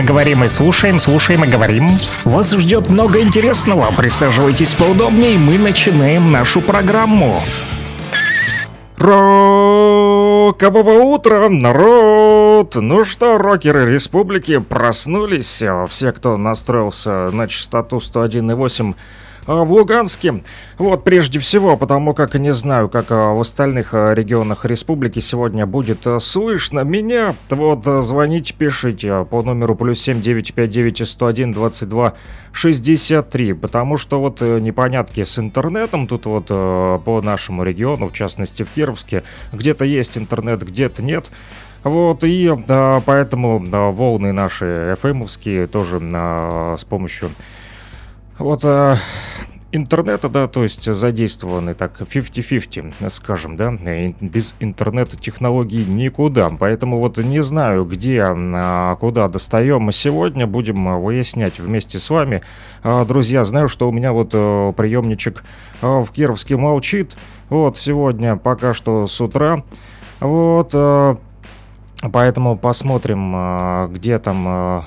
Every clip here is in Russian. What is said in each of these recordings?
И говорим, и слушаем, слушаем и говорим. Вас ждет много интересного. Присаживайтесь поудобнее, мы начинаем нашу программу. Рокового утра, народ! Ну что, рокеры республики проснулись? Все, кто настроился на частоту 101,8 а, в Луганске. Вот, прежде всего, потому как не знаю, как а, в остальных а, регионах республики сегодня будет слышно меня. Вот, звоните, пишите по номеру плюс 7959 101 22 63, потому что вот э, непонятки с интернетом тут вот по нашему региону, в частности в Кировске, где-то есть интернет, где-то нет. Вот, и а, поэтому а, волны наши FM-овские тоже а, с помощью вот а, интернета, да, то есть задействованы так 50-50, скажем, да, без интернет-технологий никуда. Поэтому вот не знаю, где, а, куда достаем. Сегодня будем выяснять вместе с вами. А, друзья, знаю, что у меня вот э, приемничек в Кировске молчит. Вот сегодня пока что с утра. Вот, поэтому посмотрим, где там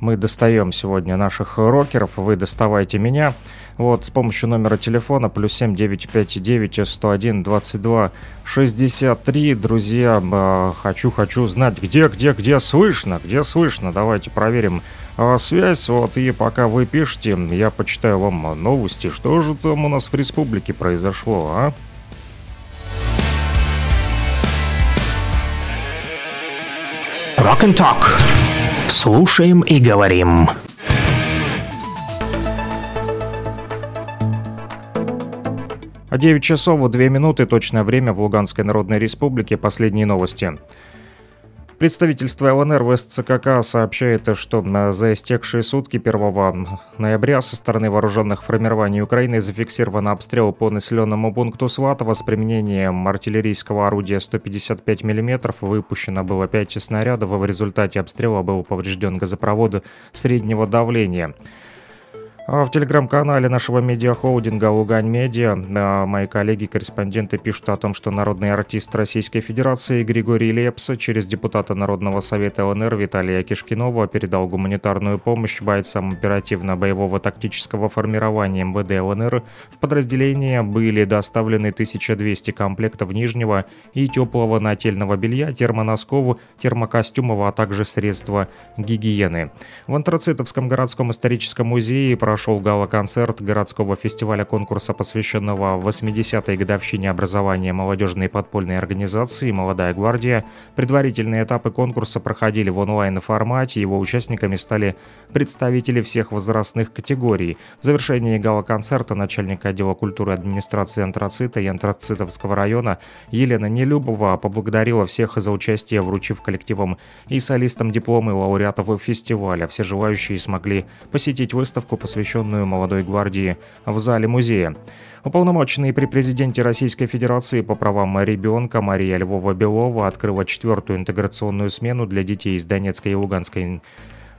мы достаем сегодня наших рокеров, вы доставайте меня. Вот, с помощью номера телефона плюс 7 959 101 22 63. Друзья, э, хочу, хочу знать, где, где, где слышно, где слышно. Давайте проверим э, связь. Вот, и пока вы пишете, я почитаю вам новости. Что же там у нас в республике произошло, а? Rock and Talk. Слушаем и говорим. А 9 часов 2 минуты, точное время в Луганской Народной Республике. Последние новости. Представительство ЛНР в СЦКК сообщает, что за истекшие сутки 1 ноября со стороны вооруженных формирований Украины зафиксирован обстрел по населенному пункту Сватово с применением артиллерийского орудия 155 мм. Выпущено было 5 снарядов, а в результате обстрела был поврежден газопровод среднего давления. А в телеграм-канале нашего медиахолдинга «Лугань Медиа» а, мои коллеги-корреспонденты пишут о том, что народный артист Российской Федерации Григорий Лепс через депутата Народного совета ЛНР Виталия Кишкинова передал гуманитарную помощь бойцам оперативно-боевого тактического формирования МВД ЛНР. В подразделение были доставлены 1200 комплектов нижнего и теплого нательного белья, термоносков, термокостюмов, а также средства гигиены. В Антрацитовском городском историческом музее про прошел гала-концерт городского фестиваля конкурса, посвященного 80-й годовщине образования молодежной подпольной организации «Молодая гвардия». Предварительные этапы конкурса проходили в онлайн-формате, его участниками стали представители всех возрастных категорий. В завершении гала-концерта начальник отдела культуры администрации антрацита и антрацитовского района Елена Нелюбова поблагодарила всех за участие, вручив коллективам и солистам дипломы лауреатов фестиваля. Все желающие смогли посетить выставку, посвященную посвященную молодой гвардии в зале музея. Уполномоченный при президенте Российской Федерации по правам ребенка Мария Львова-Белова открыла четвертую интеграционную смену для детей из Донецкой и Луганской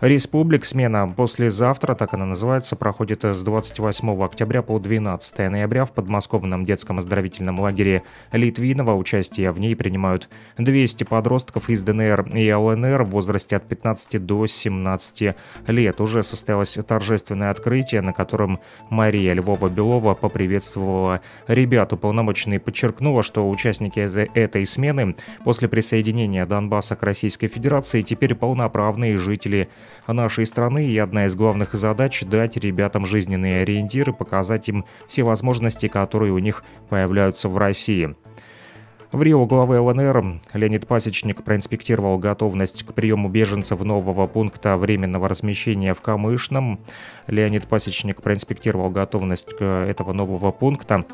Республик. Смена послезавтра, так она называется, проходит с 28 октября по 12 ноября в подмосковном детском оздоровительном лагере Литвинова. Участие в ней принимают 200 подростков из ДНР и ЛНР в возрасте от 15 до 17 лет. Уже состоялось торжественное открытие, на котором Мария Львова-Белова поприветствовала ребят. Уполномоченный подчеркнула, что участники этой смены после присоединения Донбасса к Российской Федерации теперь полноправные жители нашей страны, и одна из главных задач – дать ребятам жизненные ориентиры, показать им все возможности, которые у них появляются в России. В Рио главы ЛНР Леонид Пасечник проинспектировал готовность к приему беженцев нового пункта временного размещения в Камышном. Леонид Пасечник проинспектировал готовность к этого нового пункта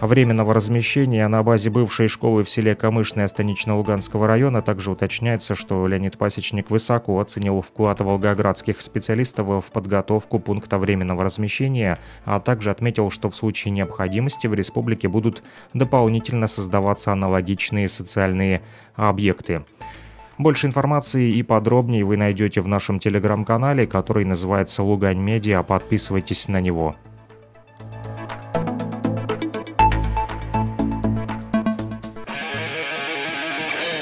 временного размещения на базе бывшей школы в селе Камышное Станично-Луганского района. Также уточняется, что Леонид Пасечник высоко оценил вклад волгоградских специалистов в подготовку пункта временного размещения, а также отметил, что в случае необходимости в республике будут дополнительно создаваться аналогичные социальные объекты. Больше информации и подробнее вы найдете в нашем телеграм-канале, который называется Лугань Медиа. Подписывайтесь на него.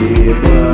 небо.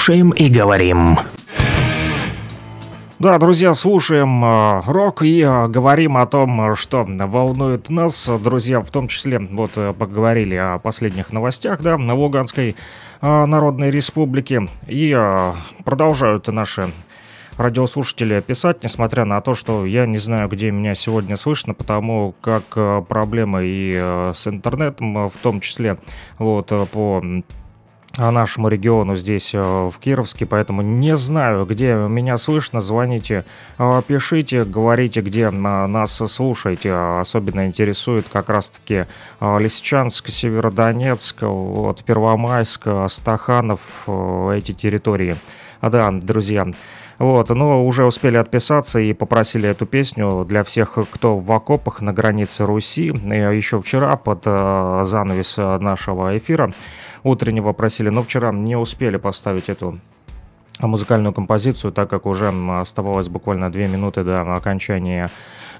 слушаем и говорим. Да, друзья, слушаем э, рок и э, говорим о том, что волнует нас. Друзья, в том числе, вот э, поговорили о последних новостях, да, на Луганской Народной Республике. И продолжают наши радиослушатели писать, несмотря на то, что я не знаю, где меня сегодня слышно, потому как проблемы и с интернетом, в том числе вот по нашему региону здесь, э, в Кировске, поэтому не знаю, где меня слышно, звоните, э, пишите, говорите, где э, нас слушаете. Особенно интересует как раз-таки Лисичанск, Северодонецк, вот, Первомайск, Стаханов, эти территории. А да, друзья, вот, но уже успели отписаться и попросили эту песню для всех, кто в окопах на границе Руси. Еще вчера под э, занавес нашего эфира утреннего просили, но вчера не успели поставить эту музыкальную композицию, так как уже оставалось буквально две минуты до окончания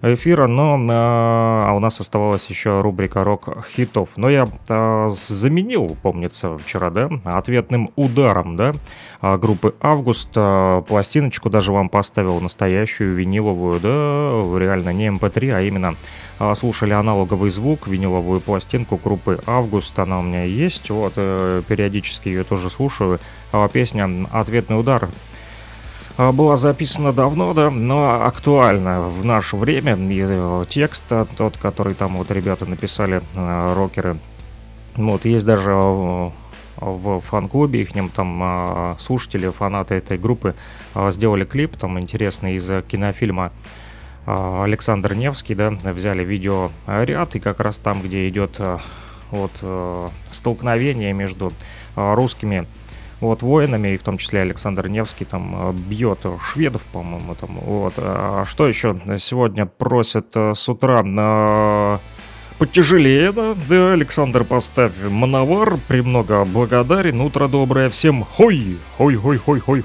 эфира, но а у нас оставалась еще рубрика рок-хитов. Но я а, заменил, помнится, вчера, да, ответным ударом, да, группы «Август». А, пластиночку даже вам поставил настоящую виниловую, да, реально не MP3, эм а именно а, слушали аналоговый звук, виниловую пластинку группы «Август». Она у меня есть, вот, э, периодически ее тоже слушаю. А, песня «Ответный удар» а, была записана давно, да, но актуальна в наше время. И э, текст тот, который там вот ребята написали, э, рокеры, вот, есть даже в фан-клубе их там слушатели, фанаты этой группы сделали клип, там интересный из кинофильма а, Александр Невский, да, взяли видеоряд, и как раз там, где идет а, вот э, столкновение между а, русскими вот воинами, и в том числе Александр Невский там бьет шведов, по-моему, там, вот. А что еще сегодня просят э, с утра? на Потяжелее, да? Да, Александр, поставь мановар, премного благодарен, утро доброе всем, хой, хой,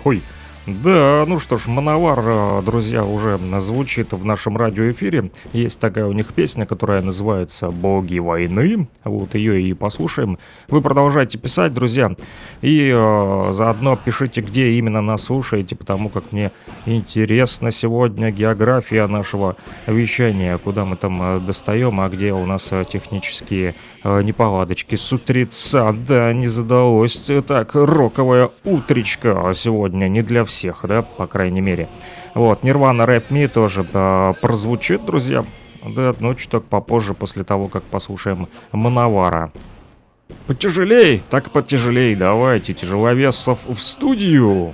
Да, ну что ж, Мановар, э, друзья, уже звучит в нашем радиоэфире. Есть такая у них песня, которая называется «Боги войны». Вот ее и послушаем. Вы продолжайте писать, друзья. И э, заодно пишите, где именно нас слушаете, потому как мне интересна сегодня география нашего вещания. Куда мы там э, достаем, а где у нас э, технические э, неполадочки с утреца. Да, не задалось. Так, роковая утречка сегодня не для всех всех, да, по крайней мере. Вот, Нирвана Рэп Ми тоже да, прозвучит, друзья. Да, ну чуток попозже, после того, как послушаем Мановара. Потяжелей, так потяжелей, давайте, тяжеловесов в студию.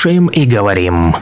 Слушаем и говорим.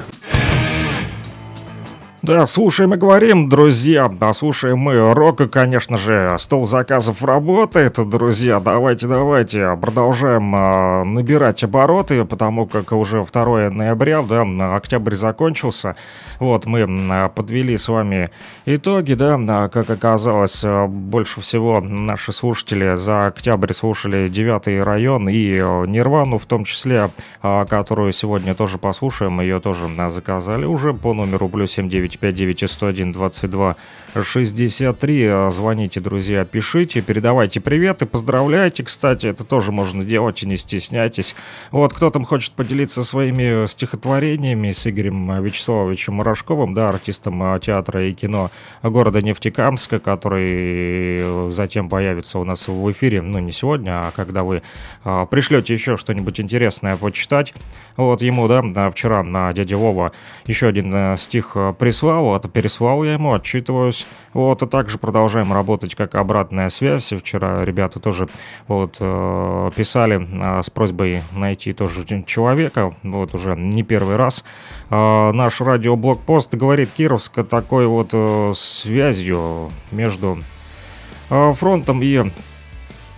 Да, слушаем и говорим, друзья. Да, слушаем мы рока, конечно же. Стол заказов работает, друзья. Давайте, давайте. Продолжаем э, набирать обороты, потому как уже 2 ноября, да, октябрь закончился. Вот, мы э, подвели с вами итоги, да. Как оказалось, э, больше всего наши слушатели за октябрь слушали 9 район и э, Нирвану, в том числе, э, которую сегодня тоже послушаем. Ее тоже э, заказали уже по номеру плюс 79 959 101 22 63. Звоните, друзья, пишите, передавайте привет и поздравляйте, кстати, это тоже можно делать и не стесняйтесь. Вот, кто там хочет поделиться своими стихотворениями с Игорем Вячеславовичем Рожковым, да, артистом театра и кино города Нефтекамска, который затем появится у нас в эфире, ну, не сегодня, а когда вы а, пришлете еще что-нибудь интересное почитать. Вот ему, да, вчера на дядя Вова еще один э, стих прислал это переслал я ему, отчитываюсь. Вот, и также продолжаем работать как обратная связь. Вчера ребята тоже вот э, писали э, с просьбой найти тоже человека, вот уже не первый раз. Э, наш радиоблокпост говорит Кировска такой вот э, связью между э, фронтом и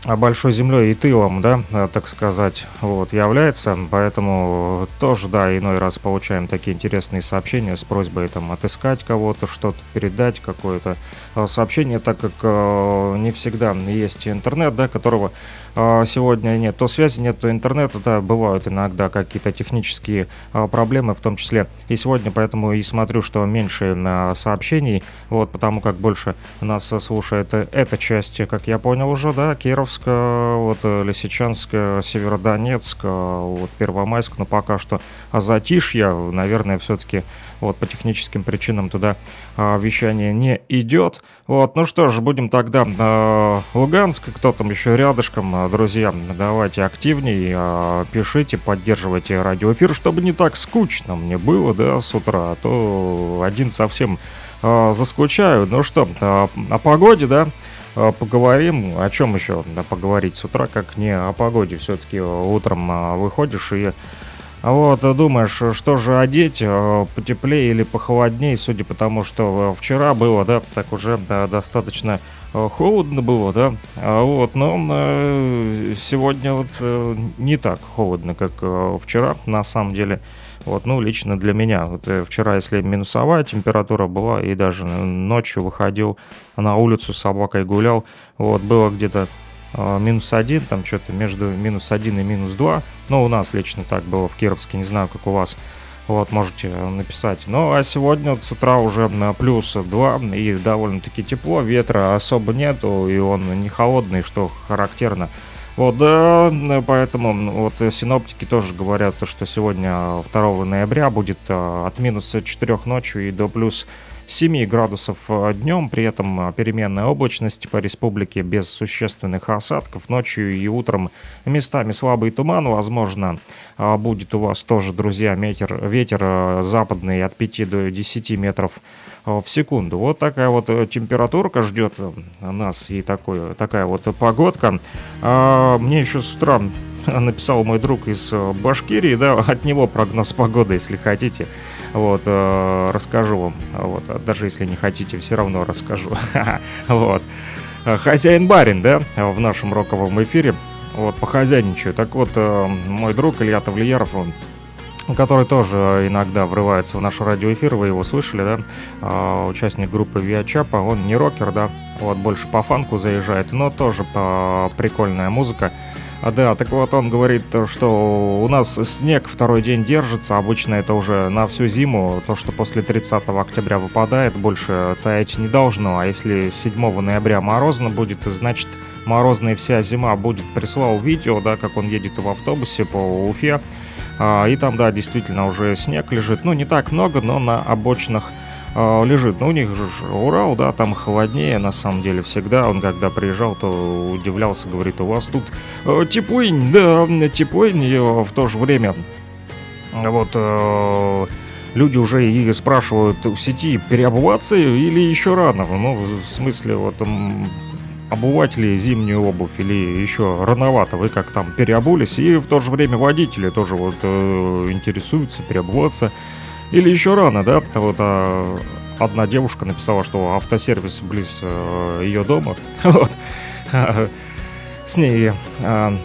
большой землей и тылом, да, э, так сказать, вот, является, поэтому тоже, да, иной раз получаем такие интересные сообщения с просьбой там отыскать кого-то, что-то передать, какое-то э, сообщение, так как э, не всегда есть интернет, да, которого э, сегодня нет, то связи нет, то интернета, да, бывают иногда какие-то технические э, проблемы, в том числе. И сегодня, поэтому и смотрю, что меньше э, сообщений, вот, потому как больше нас слушает эта часть, как я понял уже, да, Киров Хабаровск, вот э, Лисичанск, Северодонецк, вот Первомайск, но пока что затишье, наверное, все-таки вот по техническим причинам туда а, вещание не идет. Вот, ну что ж, будем тогда а, Луганск, кто там еще рядышком, друзья, давайте активнее, а, пишите, поддерживайте радиоэфир, чтобы не так скучно мне было, да, с утра, а то один совсем а, заскучаю. Ну что, а, о погоде, да, Э, поговорим. О чем еще поговорить с утра, как не о погоде. Все-таки утром а, выходишь и вот, думаешь, что же одеть, э, потеплее или похолоднее, судя по тому, что э, вчера было, да, так уже да, достаточно холодно было, да, а вот, но сегодня вот не так холодно, как вчера, на самом деле, вот, ну, лично для меня. Вот, э, вчера, если минусовая температура была, и даже ночью выходил на улицу с собакой гулял, вот, было где-то э, минус один, там что-то между минус один и минус два. Ну, у нас лично так было в Кировске, не знаю, как у вас. Вот, можете написать. Ну, а сегодня с утра уже на плюс 2 и довольно-таки тепло, ветра особо нету, и он не холодный, что характерно вот, да, поэтому вот синоптики тоже говорят, что сегодня 2 ноября будет а, от минус 4 ночью и до плюс 7 градусов э, днем, при этом э, переменная облачность по республике без существенных осадков. Ночью и утром местами слабый туман, возможно, а, будет у вас тоже, друзья, ветер, ветер э, западный от 5 до 10 метров в секунду. Вот такая вот температурка ждет нас и такой, такая вот погодка. А, мне еще с утра написал мой друг из Башкирии, да, от него прогноз погоды, если хотите. Вот, э, расскажу вам. Вот, а даже если не хотите, все равно расскажу. Вот. Хозяин барин, да, в нашем роковом эфире. Вот, похозяйничаю. Так вот, э, мой друг Илья Тавлияров, он который тоже иногда врывается в наш радиоэфир, вы его слышали, да, а, участник группы Виачапа, он не рокер, да, вот больше по фанку заезжает, но тоже по прикольная музыка, а, да, так вот он говорит, что у нас снег второй день держится, обычно это уже на всю зиму, то, что после 30 октября выпадает, больше таять не должно, а если 7 ноября морозно будет, значит морозная вся зима будет. Прислал видео, да, как он едет в автобусе по Уфе, а, и там, да, действительно уже снег лежит, ну не так много, но на обочинах э, лежит. Ну, у них же Урал, да, там холоднее, на самом деле, всегда. Он, когда приезжал, то удивлялся, говорит, у вас тут э, теплынь, да, теплынь, и в то же время вот э, люди уже и спрашивают в сети, переобуваться или еще рано. Ну, в смысле, вот обуватели зимнюю обувь или еще рановато, вы как там переобулись, и в то же время водители тоже вот э, интересуются переобуваться. Или еще рано, да, вот а, одна девушка написала, что автосервис близ э, ее дома, вот, с ней а,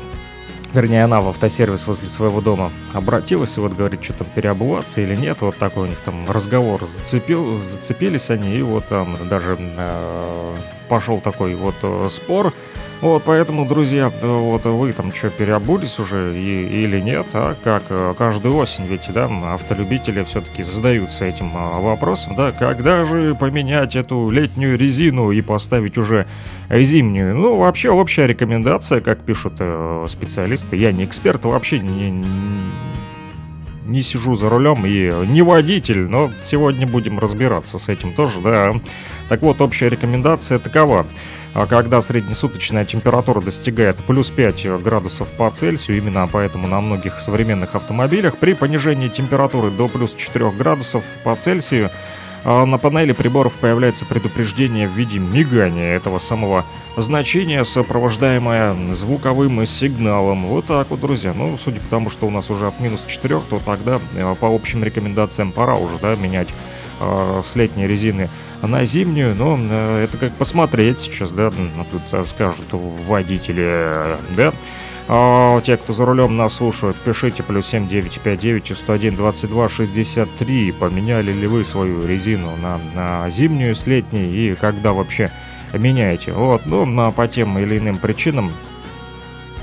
вернее, она в автосервис возле своего дома обратилась и вот говорит, что там переобуваться или нет, вот такой у них там разговор зацепил, зацепились они, и вот там даже э, пошел такой вот э, спор, вот, поэтому, друзья, вот вы там что, переобулись уже и, или нет, а как э, каждую осень, ведь, да, автолюбители все-таки задаются этим а, вопросом, да, когда же поменять эту летнюю резину и поставить уже зимнюю? Ну, вообще, общая рекомендация, как пишут э, специалисты, я не эксперт, вообще не, не сижу за рулем и не водитель, но сегодня будем разбираться с этим тоже, да. Так вот, общая рекомендация такова. А когда среднесуточная температура достигает плюс 5 градусов по Цельсию, именно поэтому на многих современных автомобилях при понижении температуры до плюс 4 градусов по Цельсию а, на панели приборов появляется предупреждение в виде мигания этого самого значения, сопровождаемое звуковым сигналом. Вот так вот, друзья. Ну, судя по тому, что у нас уже от минус 4, то тогда э, по общим рекомендациям пора уже, да, менять э, с летней резины на зимнюю, но э, это как посмотреть сейчас, да, тут скажут водители, да. А, те, кто за рулем нас слушают, пишите плюс 7959 101 22 63. Поменяли ли вы свою резину на, на зимнюю с летней и когда вообще меняете? Вот, ну, на, по тем или иным причинам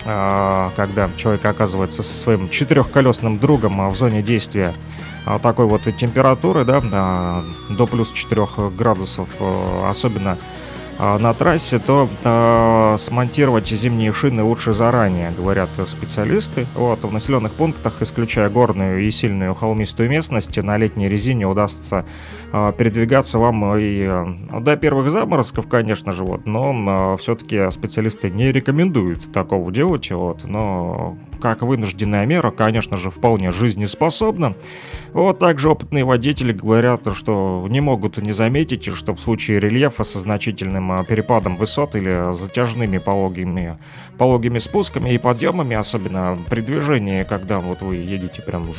а, когда человек оказывается со своим четырехколесным другом а в зоне действия а, такой вот температуры, да, до плюс 4 градусов, э, особенно а, на трассе, то э, смонтировать зимние шины лучше заранее, говорят специалисты. Вот, в населенных пунктах, исключая горную и сильную холмистую местность, на летней резине удастся э, передвигаться вам и э, до первых заморозков, конечно же, вот, но э, все-таки специалисты не рекомендуют такого делать, вот, но как вынужденная мера, конечно же, вполне жизнеспособна. Вот также опытные водители говорят, что не могут не заметить, что в случае рельефа со значительным а, перепадом высот или затяжными пологими, пологими спусками и подъемами, особенно при движении, когда вот вы едете прям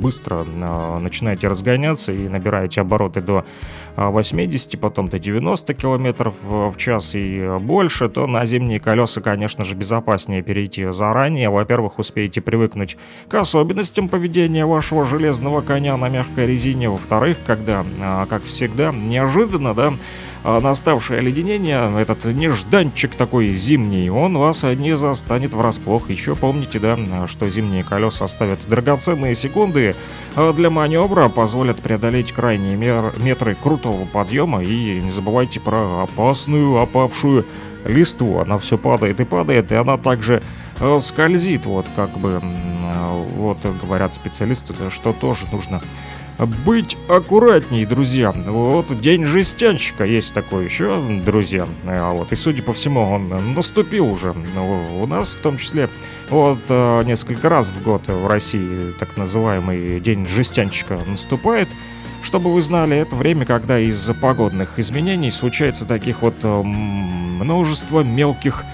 быстро, а, начинаете разгоняться и набираете обороты до 80, а, потом до 90 километров в час и больше, то на зимние колеса, конечно же, безопаснее перейти заранее. Во-первых, успеете привыкнуть к особенностям поведения вашего железного коня на мягкой резине. Во-вторых, когда, как всегда, неожиданно, да, наставшее оледенение, этот нежданчик такой зимний, он вас не застанет врасплох. Еще помните, да, что зимние колеса оставят драгоценные секунды а, для маневра, позволят преодолеть крайние метры крутого подъема и не забывайте про опасную опавшую листву. Она все падает и падает, и она также э, скользит, вот как бы, вот говорят специалисты, что тоже нужно быть аккуратней, друзья. Вот день жестянщика есть такой еще, друзья. А вот, и судя по всему, он наступил уже у нас, в том числе, вот э, несколько раз в год в России так называемый день жестянщика наступает. Чтобы вы знали, это время, когда из-за погодных изменений случается таких вот э, множество мелких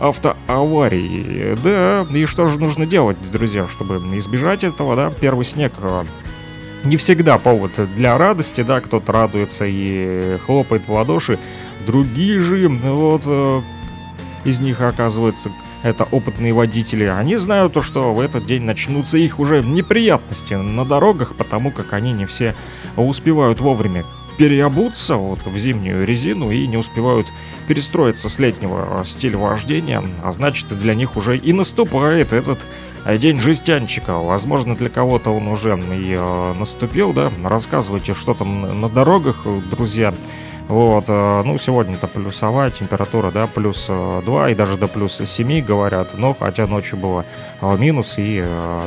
автоаварий. Да, и что же нужно делать, друзья, чтобы избежать этого, да? Первый снег э, не всегда повод для радости, да, кто-то радуется и хлопает в ладоши, другие же, вот, э, из них оказывается это опытные водители, они знают то, что в этот день начнутся их уже неприятности на дорогах, потому как они не все успевают вовремя переобуться вот в зимнюю резину и не успевают перестроиться с летнего стиля вождения, а значит для них уже и наступает этот день жестянчика. Возможно для кого-то он уже и э, наступил, да, рассказывайте, что там на дорогах, друзья. Вот, э, ну, сегодня-то плюсовая температура, да, плюс 2 э, и даже до плюс 7 говорят, но хотя ночью было э, минус, и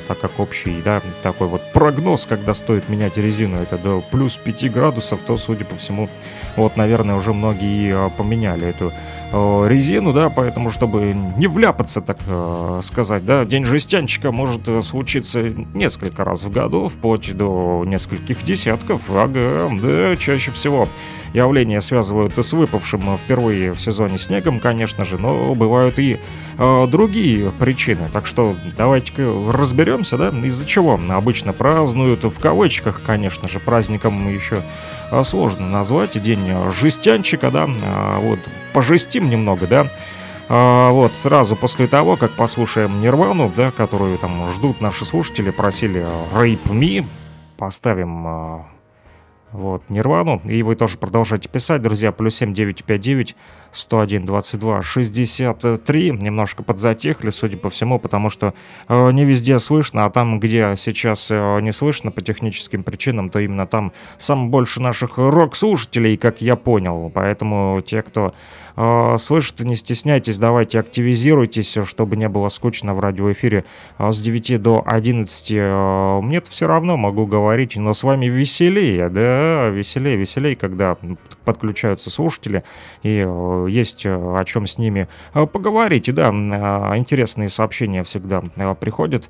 так как общий, да, такой вот прогноз, когда стоит менять резину, это до плюс 5 градусов, то, судя по всему, вот, наверное, уже многие поменяли эту резину, да, поэтому, чтобы не вляпаться, так сказать, да, день жестянчика может случиться несколько раз в году, вплоть до нескольких десятков, ага, да, чаще всего явление связывают с выпавшим впервые в сезоне снегом, конечно же, но бывают и э, другие причины. Так что давайте-ка разберемся, да, из-за чего обычно празднуют, в кавычках, конечно же, праздником еще сложно назвать, день жестянчика, да, а, вот, пожестим немного, да, а, вот, сразу после того, как послушаем Нирвану, да, которую там ждут наши слушатели, просили Rape Me, поставим вот, Нирвану. И вы тоже продолжайте писать, друзья. Плюс 7959 101 22 63. Немножко подзатихли, судя по всему, потому что э, не везде слышно, а там, где сейчас э, не слышно по техническим причинам, то именно там самое больше наших рок-слушателей, как я понял. Поэтому те, кто слышит, не стесняйтесь, давайте активизируйтесь, чтобы не было скучно в радиоэфире э, с 9 до 11. Э, мне-то все равно могу говорить, но с вами веселее, да, веселее, веселее, когда подключаются слушатели и есть о чем с ними поговорить. И да, интересные сообщения всегда приходят.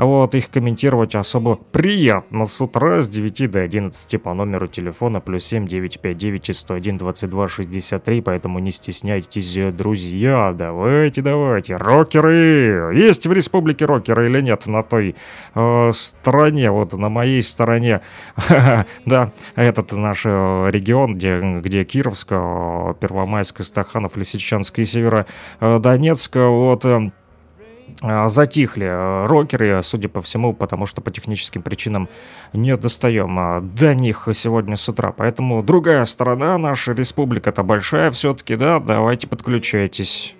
Вот, их комментировать особо приятно. С утра с 9 до 11 по номеру телефона плюс 7 959 101 22 63, поэтому не стесняйтесь, друзья, давайте, давайте, рокеры! Есть в республике рокеры или нет на той э, стороне, вот на моей стороне, да, этот наш регион, где, где Кировск, Первомайск, Стаханов, Лисичанск и Северодонецк, вот, а, затихли э, рокеры, судя по всему, потому что по техническим причинам не достаем а, до них сегодня с утра. Поэтому другая сторона, наша республика-то большая все-таки, да, давайте подключайтесь.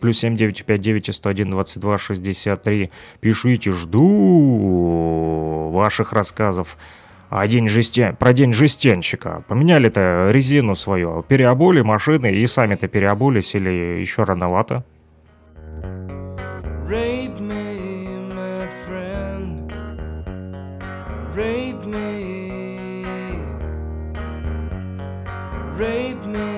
Плюс 7959 101 22 63. Пишите, жду ваших рассказов. А день жестя... про день жестянщика. Поменяли-то резину свою, переобули машины и сами-то переобулись или еще рановато? Rape me, my friend. Rape me. Rape me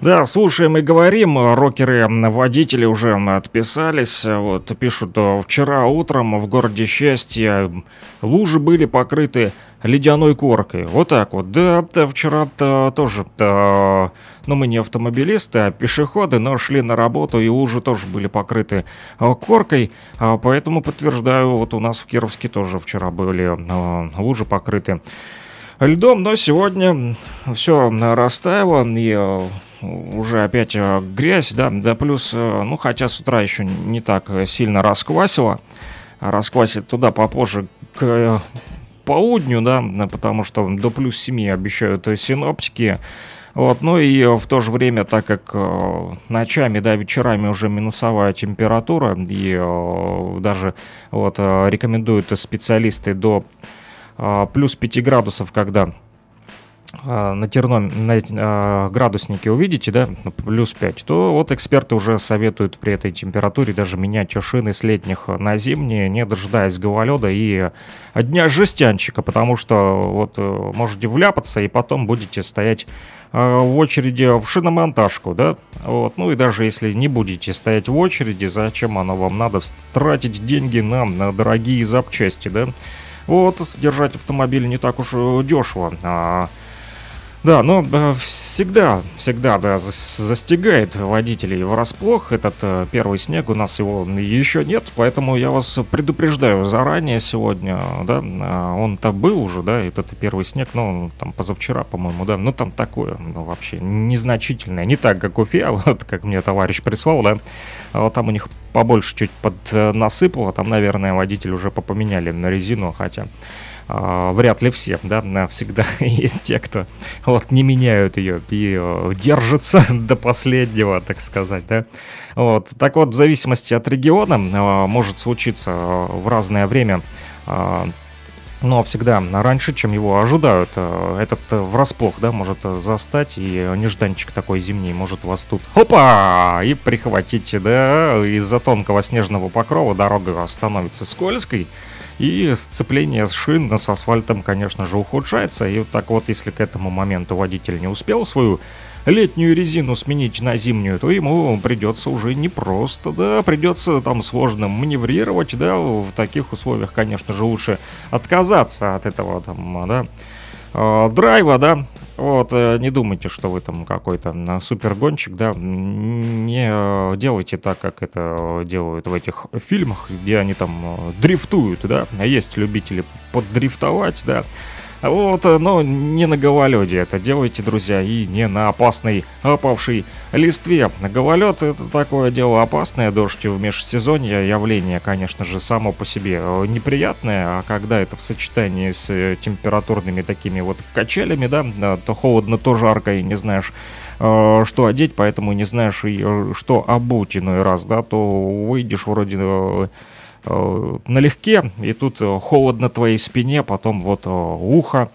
Да, слушаем и говорим, рокеры, водители уже отписались, вот, пишут, вчера утром в городе Счастье лужи были покрыты ледяной коркой, вот так вот, да, -то вчера-то тоже, -то, ну мы не автомобилисты, а пешеходы, но шли на работу и лужи тоже были покрыты а, коркой, а, поэтому подтверждаю, вот у нас в Кировске тоже вчера были а, лужи покрыты льдом, но сегодня все растаяло и уже опять э, грязь, да, да плюс, э, ну, хотя с утра еще не так сильно расквасило, расквасит туда попозже к э, полудню, да, потому что до плюс 7 обещают синоптики, вот, ну и в то же время, так как ночами, да, вечерами уже минусовая температура, и даже вот рекомендуют специалисты до плюс 5 градусов, когда на терном на а, градуснике увидите, да, плюс 5, то вот эксперты уже советуют при этой температуре даже менять шины с летних на зимние, не дожидаясь гололеда и дня жестянчика, потому что вот э, можете вляпаться и потом будете стоять а, в очереди в шиномонтажку, да, вот, ну и даже если не будете стоять в очереди, зачем оно вам надо тратить деньги на, на дорогие запчасти, да, вот, содержать автомобиль не так уж э, дешево, а да, но э, всегда, всегда, да, застигает водителей врасплох. Этот э, первый снег, у нас его еще нет, поэтому я вас предупреждаю заранее сегодня, да, а он-то был уже, да, этот первый снег, ну, там позавчера, по-моему, да, ну, там такое, ну, вообще незначительное, не так, как Уфе, вот как мне товарищ прислал, да, а вот там у них побольше чуть под э, насыпало, там, наверное, водитель уже попоменяли на резину, хотя а, вряд ли все, да, всегда есть те, кто вот не меняют ее и э, держатся до последнего, так сказать, да. Вот, так вот, в зависимости от региона э, может случиться э, в разное время но всегда раньше, чем его ожидают. Этот врасплох, да, может застать, и нежданчик такой зимний может вас тут, опа, и прихватить, да, из-за тонкого снежного покрова дорога становится скользкой, и сцепление шин с асфальтом, конечно же, ухудшается. И вот так вот, если к этому моменту водитель не успел свою летнюю резину сменить на зимнюю, то ему придется уже не просто, да, придется там сложно маневрировать, да, в таких условиях, конечно же, лучше отказаться от этого там, да, драйва, да, вот, э, не думайте, что вы там какой-то супергонщик, да, не э, делайте так, как это делают в этих фильмах, где они там дрифтуют, да, есть любители поддрифтовать, да, вот, э, но не на гололеде это делайте, друзья, и не на опасной опавшей листве. Гололед это такое дело опасное, дождь в межсезонье, явление, конечно же, само по себе э, неприятное, а когда это в сочетании с э, температурными такими вот качелями, да, то холодно, то жарко, и не знаешь, что одеть, поэтому не знаешь, что обуть иной раз, да, то выйдешь вроде налегке, и тут э, холодно твоей спине, потом вот э, ухо,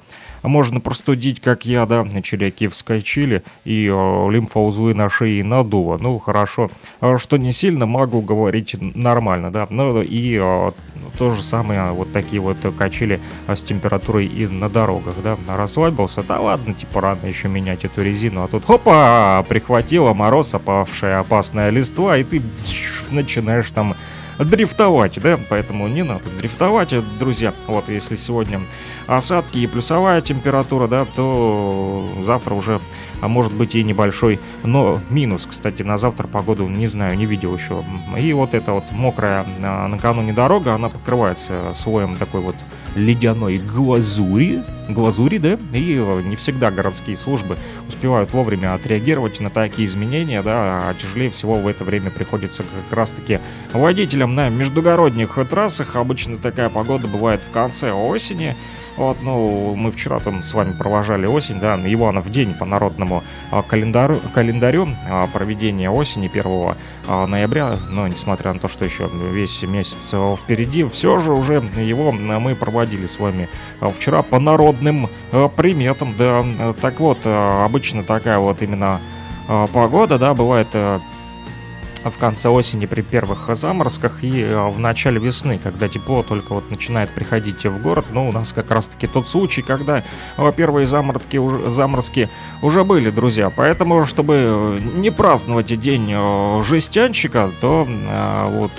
можно простудить, как я, да, челяки вскочили, и э, лимфоузлы на шее надуло. Ну, хорошо, что не сильно, могу говорить нормально, да. Ну, и э, то же самое, вот такие вот качели с температурой и на дорогах, да. Расслабился, да ладно, типа рано еще менять эту резину, а тут хопа, прихватила мороз, опавшая опасная листва, и ты начинаешь там дрифтовать, да, поэтому не надо дрифтовать, друзья. Вот, если сегодня осадки и плюсовая температура, да, то завтра уже а может быть и небольшой, но минус, кстати, на завтра погоду не знаю, не видел еще. И вот эта вот мокрая а, накануне дорога, она покрывается слоем такой вот ледяной глазури, глазури, да, и не всегда городские службы успевают вовремя отреагировать на такие изменения, да, а тяжелее всего в это время приходится как раз-таки водителям на междугородних трассах. Обычно такая погода бывает в конце осени, вот, ну, мы вчера там с вами провожали осень, да, Иванов день по народному а, календарю, календарю а, проведения осени 1 а, ноября, но несмотря на то, что еще весь месяц впереди, все же уже его мы проводили с вами вчера по народным приметам, да, так вот, обычно такая вот именно погода, да, бывает в конце осени при первых заморозках и э, в начале весны, когда тепло только вот начинает приходить в город. Но у нас как раз-таки тот случай, когда первые заморозки, заморозки уже были, друзья. Поэтому, чтобы э, не праздновать день э, жестянщика, то вот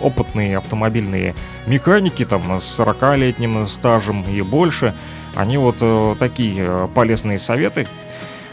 опытные автомобильные механики там с 40-летним стажем и больше, они вот такие полезные советы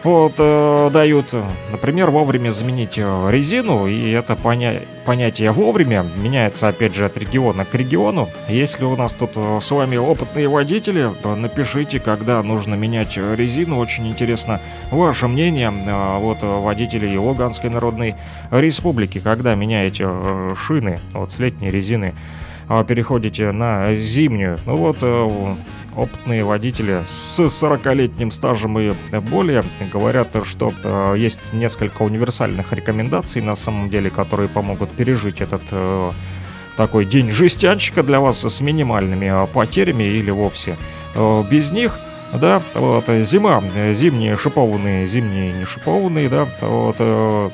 вот, э, дают, например, вовремя заменить э, резину, и это поня понятие вовремя меняется, опять же, от региона к региону. Если у нас тут э, с вами опытные водители, то напишите, когда нужно менять резину. Очень интересно ваше мнение, э, вот, водителей Луганской Народной Республики, когда меняете э, шины вот, с летней резины, э, переходите на зимнюю. Ну вот, э, опытные водители с 40-летним стажем и более говорят, что э, есть несколько универсальных рекомендаций на самом деле, которые помогут пережить этот э, такой день жестянщика для вас с минимальными потерями или вовсе без них. Да, вот зима, зимние шипованные, зимние не шипованные, да, вот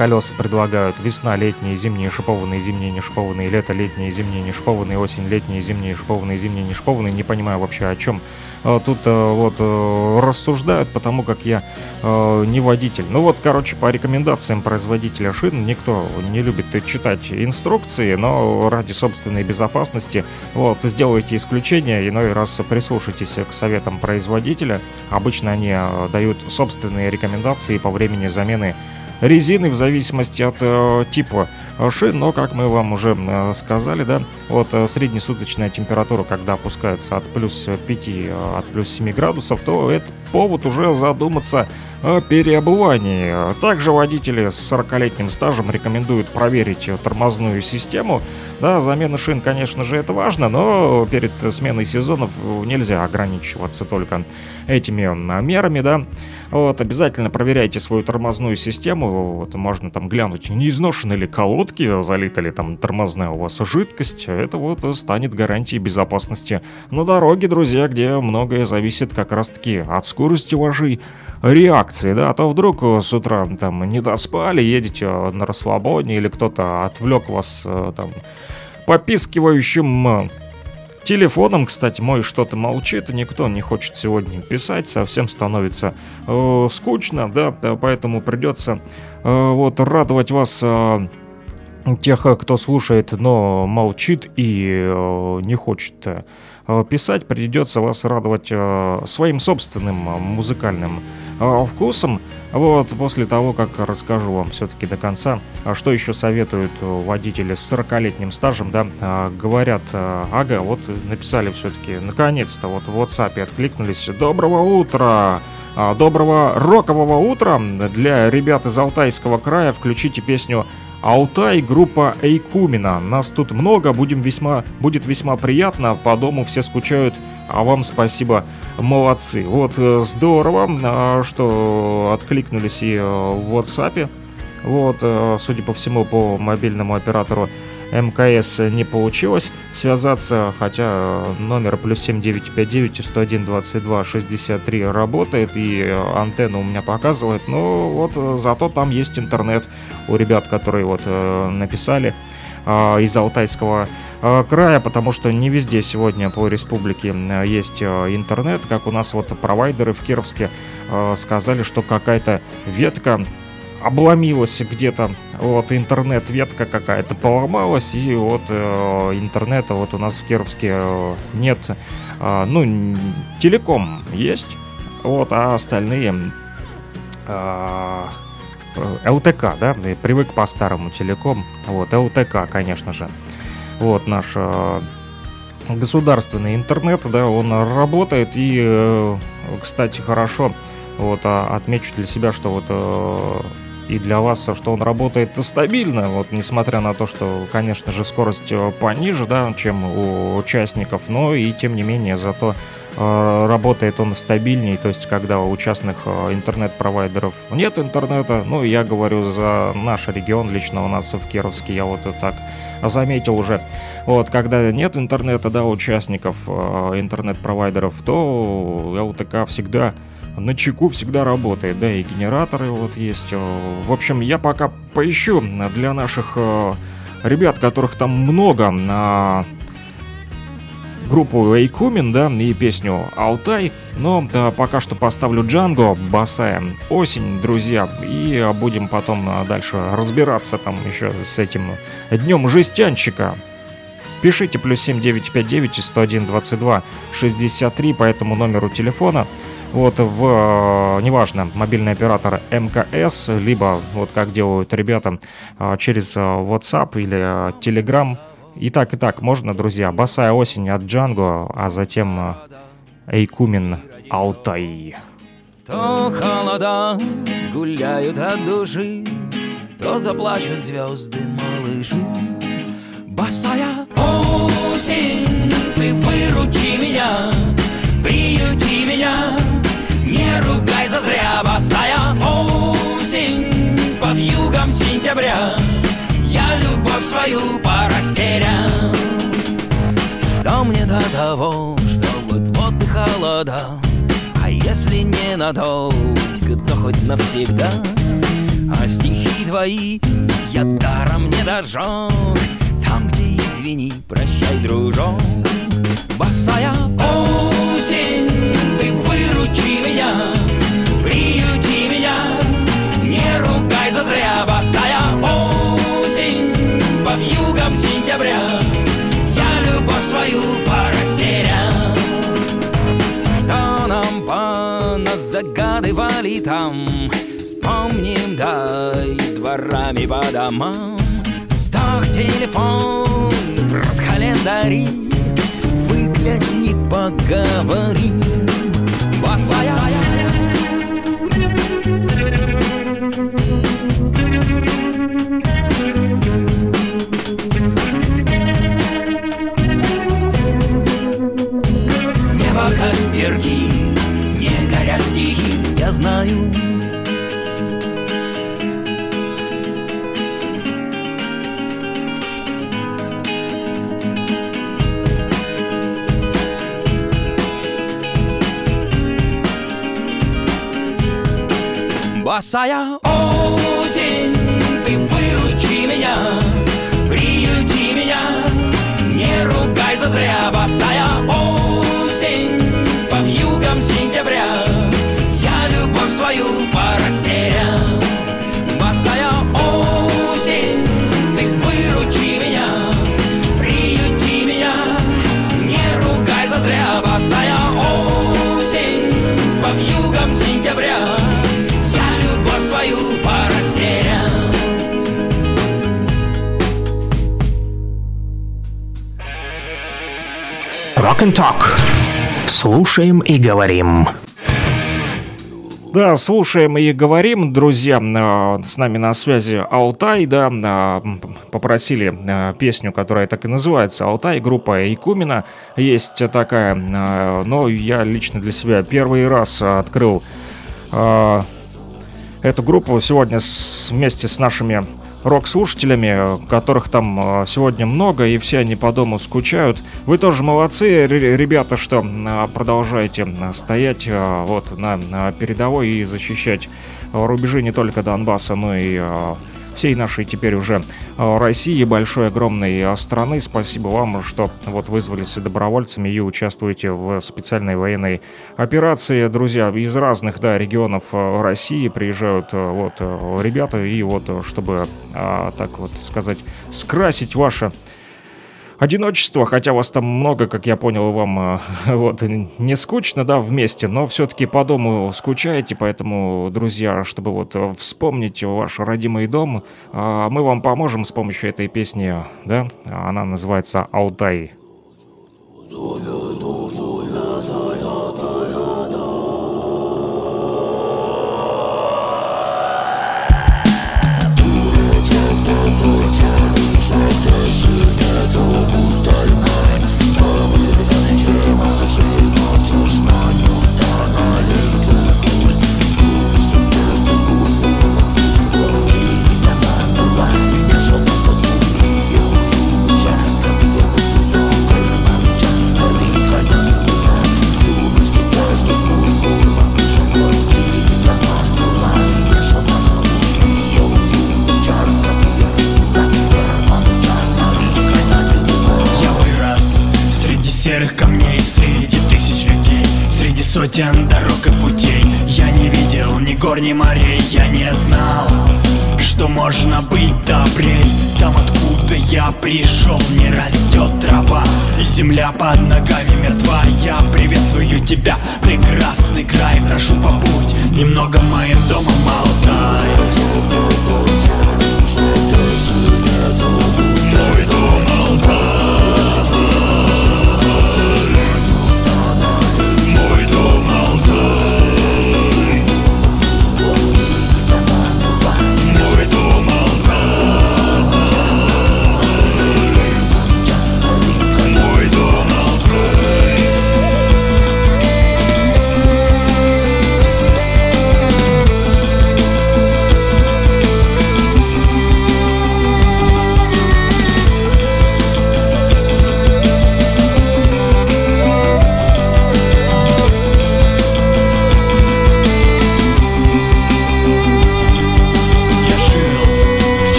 Колеса предлагают весна, летние, зимние, шипованные, зимние, не шипованные, лето, летние, зимние, не шипованные, осень, летние, зимние, шипованные, зимние, не шипованные. Не понимаю вообще о чем э, тут э, вот э, рассуждают, потому как я не водитель. Ну вот, короче, по рекомендациям производителя шин никто не любит читать инструкции, но ради собственной безопасности вот сделайте исключение, иной раз прислушайтесь к советам производителя. Обычно они дают собственные рекомендации по времени замены резины в зависимости от э, типа шин, но, как мы вам уже э, сказали, да, вот э, среднесуточная температура, когда опускается от плюс 5, э, от плюс 7 градусов, то это повод уже задуматься о переобувании. Также водители с 40-летним стажем рекомендуют проверить тормозную систему. Да, замена шин, конечно же, это важно, но перед сменой сезонов нельзя ограничиваться только этими мерами, да. Вот, обязательно проверяйте свою тормозную систему, вот, можно там глянуть, не изношены ли колодки, залита ли там тормозная у вас жидкость, это вот станет гарантией безопасности на дороге, друзья, где многое зависит как раз-таки от скорости вашей реакции, да, а то вдруг с утра там не доспали, едете на расслабоне или кто-то отвлек вас там попискивающим Телефоном, кстати, мой что-то молчит, никто не хочет сегодня писать, совсем становится э, скучно, да, поэтому придется э, вот радовать вас э, тех, кто слушает, но молчит и э, не хочет э, писать, придется вас радовать э, своим собственным э, музыкальным э, вкусом. Вот, после того, как расскажу вам все-таки до конца, а что еще советуют водители с 40-летним стажем, да, говорят, э, ага, вот написали все-таки, наконец-то, вот в WhatsApp откликнулись, доброго утра! А, доброго рокового утра для ребят из Алтайского края. Включите песню Алтай, группа Эйкумина. Нас тут много, будем весьма, будет весьма приятно. По дому все скучают, а вам спасибо, молодцы. Вот э, здорово, а, что откликнулись и э, в WhatsApp. Вот, э, судя по всему, по мобильному оператору МКС не получилось связаться, хотя номер плюс 7959 101 22 63 работает, и антенна у меня показывает, но вот зато там есть интернет у ребят, которые вот э, написали э, из Алтайского э, края, потому что не везде сегодня по республике есть интернет, как у нас вот провайдеры в Кировске сказали, что какая-то ветка обломилась где-то, вот интернет-ветка какая-то поломалась, и вот э, интернета вот у нас в Кировске э, нет, э, ну, телеком есть, вот, а остальные э, ЛТК, да, и привык по старому телеком, вот, ЛТК, конечно же, вот наш э, государственный интернет, да, он работает, и, э, кстати, хорошо, вот, а, отмечу для себя, что вот э, и для вас, что он работает стабильно, вот несмотря на то, что, конечно же, скорость э, пониже, да, чем у участников, но и тем не менее зато э, работает он стабильнее, то есть когда у частных э, интернет-провайдеров нет интернета, ну я говорю за наш регион, лично у нас в Кировске, я вот так заметил уже, вот, когда нет интернета, да, участников интернет-провайдеров, то ЛТК всегда на чеку всегда работает, да, и генераторы вот есть. В общем, я пока поищу для наших ребят, которых там много, на группу Эйкумен, да, и песню Алтай. Но да, пока что поставлю Джанго, Басая, Осень, друзья, и будем потом дальше разбираться там еще с этим днем жестянщика. Пишите плюс 7959 101 22 63 по этому номеру телефона. Вот в, а, неважно, мобильный оператор МКС, либо вот как делают ребята а, через WhatsApp или Telegram и так, и так, можно, друзья. Босая осень от Джанго, а затем э, Эйкумен Алтай. То холода гуляют от души, То заплачут звезды малыши. Босая осень, ты выручи меня, Приюти меня, не ругай зазря. Босая осень, под югом сентября, Я любовь свою растерян Что мне до того, что вот-вот и холода. А если не надолго, то хоть навсегда. А стихи твои я даром не дожег Там, где извини, прощай, дружок. Босая осень, поназагадывали там. Вспомним, дай дворами по домам. Сдох телефон, в рот календари Выгляни, поговорим Босая. Я знаю. Босая осень, ты выручи меня, приюти меня, не ругай зазря, босая Rock and Talk. Слушаем и говорим. Да, слушаем и говорим, друзья. Э, с нами на связи Алтай, да, э, попросили э, песню, которая так и называется Алтай, группа Икумина. Есть такая, но я лично для себя первый раз открыл эту группу сегодня вместе с нашими рок-слушателями, которых там сегодня много, и все они по дому скучают. Вы тоже молодцы, ребята, что продолжаете стоять вот на передовой и защищать рубежи не только Донбасса, но и всей нашей теперь уже э, России, большой, огромной э, страны. Спасибо вам, что вот вызвались добровольцами и участвуете в специальной военной операции. Друзья, из разных, да, регионов э, России приезжают вот ребята и вот, чтобы, так вот сказать, скрасить ваше одиночество, хотя вас там много, как я понял, вам а, вот не скучно, да, вместе, но все-таки по дому скучаете, поэтому, друзья, чтобы вот а, вспомнить ваш родимый дом, а, мы вам поможем с помощью этой песни, да, она называется «Алтай». Суча Тащи а мы Поверь, ничем жить сотен дорог и путей. Я не видел ни гор, ни морей Я не знал, что можно быть добрей. Там, откуда я пришел, не растет трава. И земля под ногами мертва Я приветствую тебя, прекрасный край Прошу побудь. Немного моим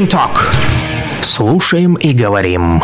and Talk. Слушаем и говорим.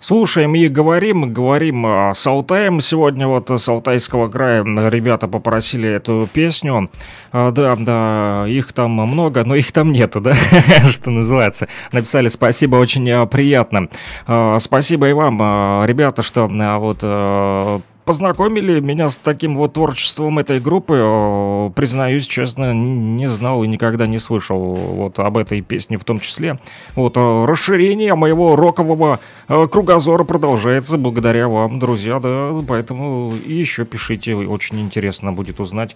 Слушаем и говорим, говорим а, с Алтаем. Сегодня вот с Алтайского края ребята попросили эту песню. А, Да, да, их там много, но их там нету, да, что называется. Написали спасибо, очень а, приятно. А, Спасибо и вам, ребята, что вот а, познакомили меня с таким вот творчеством этой группы. Признаюсь, честно, не знал и никогда не слышал вот об этой песне в том числе. Вот расширение моего рокового э, кругозора продолжается благодаря вам, друзья, да, поэтому еще пишите, очень интересно будет узнать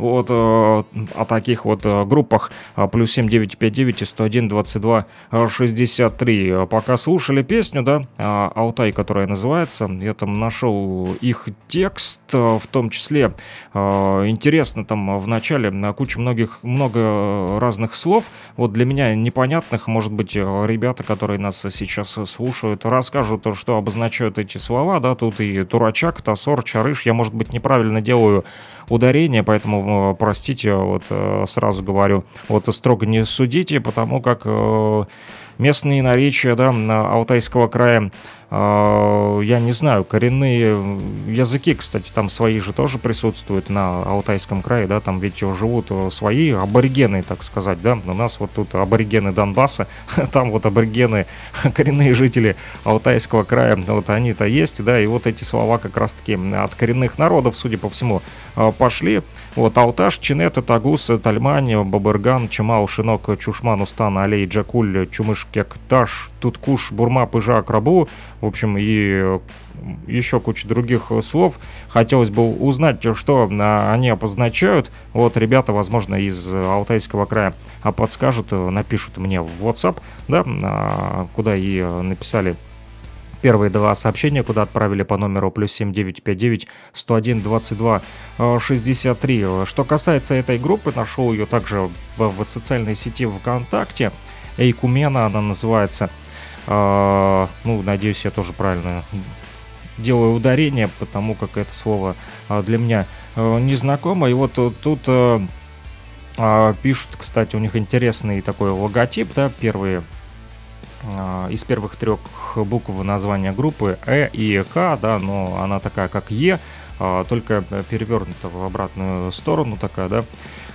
вот э, о таких вот э, группах э, плюс 7959 и 101 22 э, 63. Э, Пока слушали песню, да, э, Алтай, которая называется, я там нашел их текст, э, в том числе э, интересно там в начале э, куча многих, много разных слов, вот для меня непонятных, может быть, э, ребята, которые нас сейчас слушают, расскажут, что обозначают эти слова, да, тут и турачак, тасор, чарыш, я, может быть, неправильно делаю ударение, поэтому, э, простите, вот э, сразу говорю, вот строго не судите, потому как э, местные наречия, да, Алтайского края, я не знаю, коренные языки, кстати, там свои же тоже присутствуют на Алтайском крае, да, там ведь живут свои аборигены, так сказать, да, у нас вот тут аборигены Донбасса, там вот аборигены, коренные жители Алтайского края, вот они-то есть, да, и вот эти слова как раз-таки от коренных народов, судя по всему, а, пошли, вот Алташ, Чинета, Тагус, Тальмань, Бабырган, Чемал, Шинок, Чушман, Устан, Алей, Джакуль, Чумыш, Кекташ, Туткуш, Бурма, Пыжа, Крабу, в общем, и э, еще куча других слов. Хотелось бы узнать, что они обозначают. Вот ребята, возможно, из Алтайского края подскажут, напишут мне в WhatsApp, да, а, куда и написали первые два сообщения, куда отправили по номеру плюс 7959 101 22 63. Что касается этой группы, нашел ее также в, в социальной сети ВКонтакте. Эйкумена она называется. А, ну, надеюсь, я тоже правильно делаю ударение, потому как это слово а, для меня а, незнакомо. И вот тут пишут, кстати, у них интересный такой логотип, да, первые из первых трех букв названия группы Э и К, да, но она такая как Е, только перевернута в обратную сторону такая, да,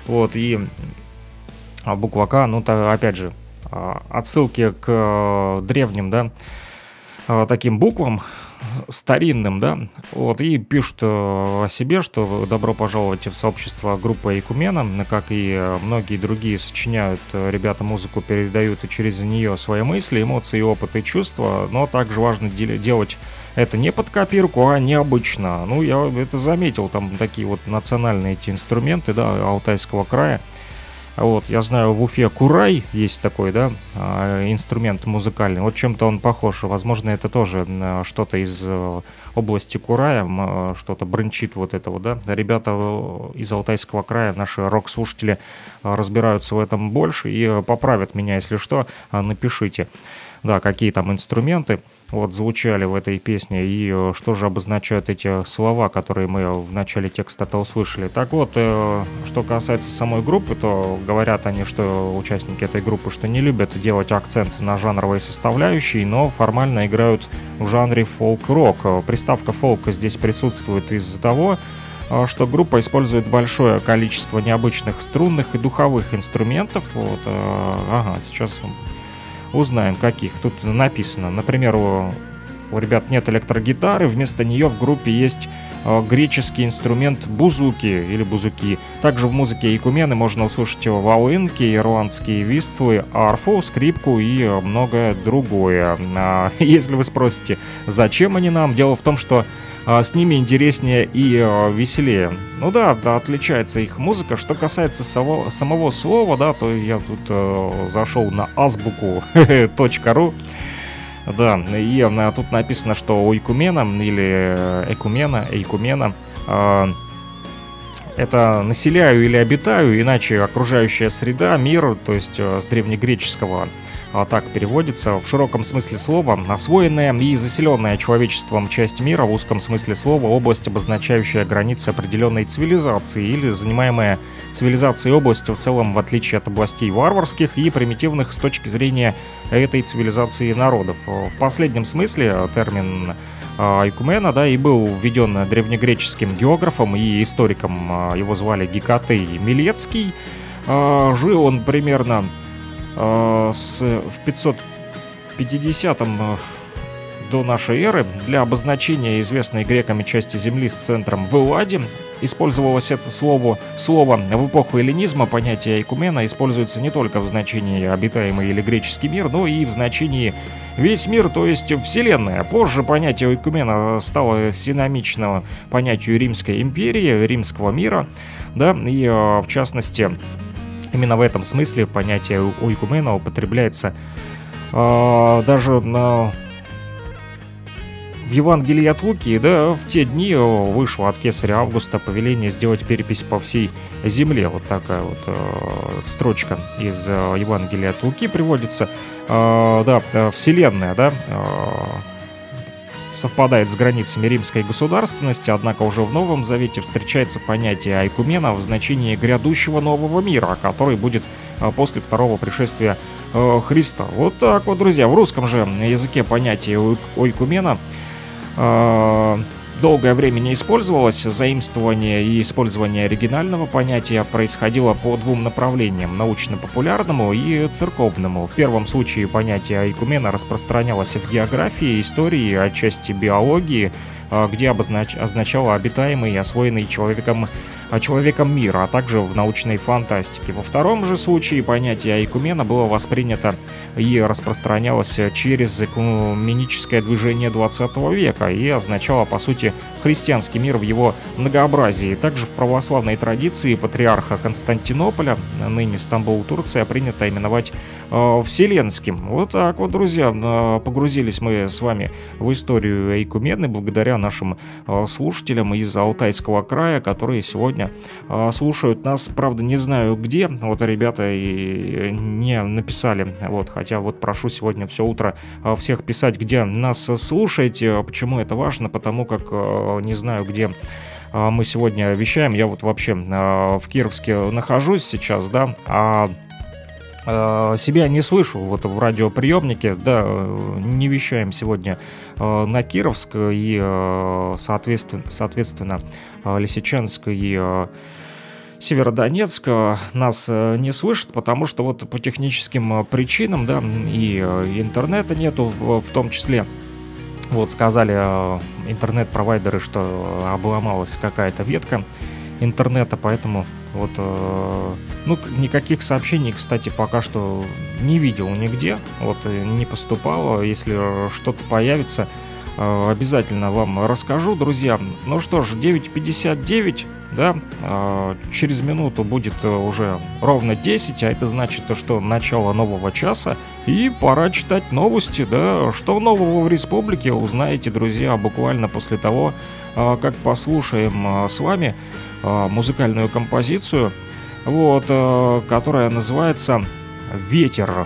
вот, и буква К, ну, то, опять же, а, отсылки к э, древним, да, а, таким буквам, старинным, да, вот, и пишут э, о себе, что добро пожаловать в сообщество группы Экумена, как и многие другие сочиняют, э, ребята музыку передают через нее свои мысли, эмоции, опыт и чувства, но также важно делать это не под копирку, а необычно. Ну, я это заметил, там такие вот национальные эти инструменты, да, Алтайского края, вот, я знаю, в Уфе Курай есть такой, да, а, инструмент музыкальный. Вот чем-то он похож. Возможно, это тоже что-то из э, области Курая, что-то брончит вот этого, да. Ребята э, из Алтайского края, наши рок-слушатели, э, разбираются в этом больше и поправят меня, если что, напишите да, какие там инструменты вот звучали в этой песне и э, что же обозначают эти слова, которые мы в начале текста-то услышали. Так вот, э, что касается самой группы, то говорят они, что участники этой группы, что не любят делать акцент на жанровые составляющие, но формально играют в жанре фолк-рок. Приставка фолка здесь присутствует из-за того, э, что группа использует большое количество необычных струнных и духовых инструментов. Вот, ага, сейчас Узнаем, каких. Тут написано, например, у, у ребят нет электрогитары, вместо нее в группе есть э, греческий инструмент бузуки или бузуки. Также в музыке Якумены можно услышать волынки, ирландские виствы, арфу, скрипку и многое другое. А, если вы спросите, зачем они нам, дело в том, что а, с ними интереснее и а, веселее. Ну да, да, отличается их музыка. Что касается самого, самого слова, да, то я тут э, зашел на азбуку.ру. Да, и э, тут написано, что ойкумена или э, экумена, эйкумена э, это населяю или обитаю, иначе окружающая среда, мир, то есть э, с древнегреческого а так переводится в широком смысле слова, освоенная и заселенная человечеством часть мира в узком смысле слова, область, обозначающая границы определенной цивилизации или занимаемая цивилизацией область в целом, в отличие от областей варварских и примитивных с точки зрения этой цивилизации народов. В последнем смысле термин Айкумена, да, и был введен древнегреческим географом и историком, а, его звали Гекатей Милецкий. А, жил он примерно с, в 550-м э, до нашей эры для обозначения известной греками части Земли с центром в Элладе использовалось это слово, слово в эпоху эллинизма. Понятие «экумена» используется не только в значении «обитаемый» или «греческий мир», но и в значении «весь мир», то есть «вселенная». Позже понятие «экумена» стало синомично понятию Римской империи, Римского мира, да, и э, в частности Именно в этом смысле понятие уйкумена употребляется э, даже на в Евангелии от Луки, да, в те дни вышло от кесаря Августа повеление сделать перепись по всей земле. Вот такая вот э, строчка из э, Евангелия от Луки приводится. Э, да, вселенная, да, э, совпадает с границами римской государственности, однако уже в Новом Завете встречается понятие айкумена в значении грядущего нового мира, который будет а, после второго пришествия э, Христа. Вот так вот, друзья, в русском же языке понятие ойкумена э, долгое время не использовалось. Заимствование и использование оригинального понятия происходило по двум направлениям – научно-популярному и церковному. В первом случае понятие айкумена распространялось в географии, истории, отчасти биологии, а, где обознач... означало обитаемый и освоенный человеком человеком мира, а также в научной фантастике. Во втором же случае понятие айкумена было воспринято и распространялось через экуменическое движение 20 века и означало, по сути, христианский мир в его многообразии. Также в православной традиции патриарха Константинополя, ныне Стамбул, Турция, принято именовать э, Вселенским. Вот так вот, друзья, э, погрузились мы с вами в историю Айкумены благодаря нашим э, слушателям из Алтайского края, которые сегодня сегодня э, слушают нас, правда, не знаю где, вот ребята и не написали, вот, хотя вот прошу сегодня все утро э, всех писать, где нас слушаете, почему это важно, потому как э, не знаю где мы сегодня вещаем, я вот вообще в Кировске нахожусь сейчас, да, а себя не слышу вот в радиоприемнике, да, не вещаем сегодня на Кировск и, соответственно, соответственно Э, Лисичанск и э, Северодонецк нас э, не слышат, потому что вот по техническим причинам, да, и интернета нету в, в том числе. Вот сказали интернет-провайдеры, что обломалась какая-то ветка интернета, поэтому вот, ну, никаких сообщений, кстати, пока что не видел нигде, вот, не поступало, если что-то появится, обязательно вам расскажу, друзья. Ну что ж, 9.59, да, э, через минуту будет э, уже ровно 10, а это значит, что начало нового часа, и пора читать новости, да, что нового в республике, узнаете, друзья, буквально после того, как послушаем с вами музыкальную композицию, вот, которая называется «Ветер».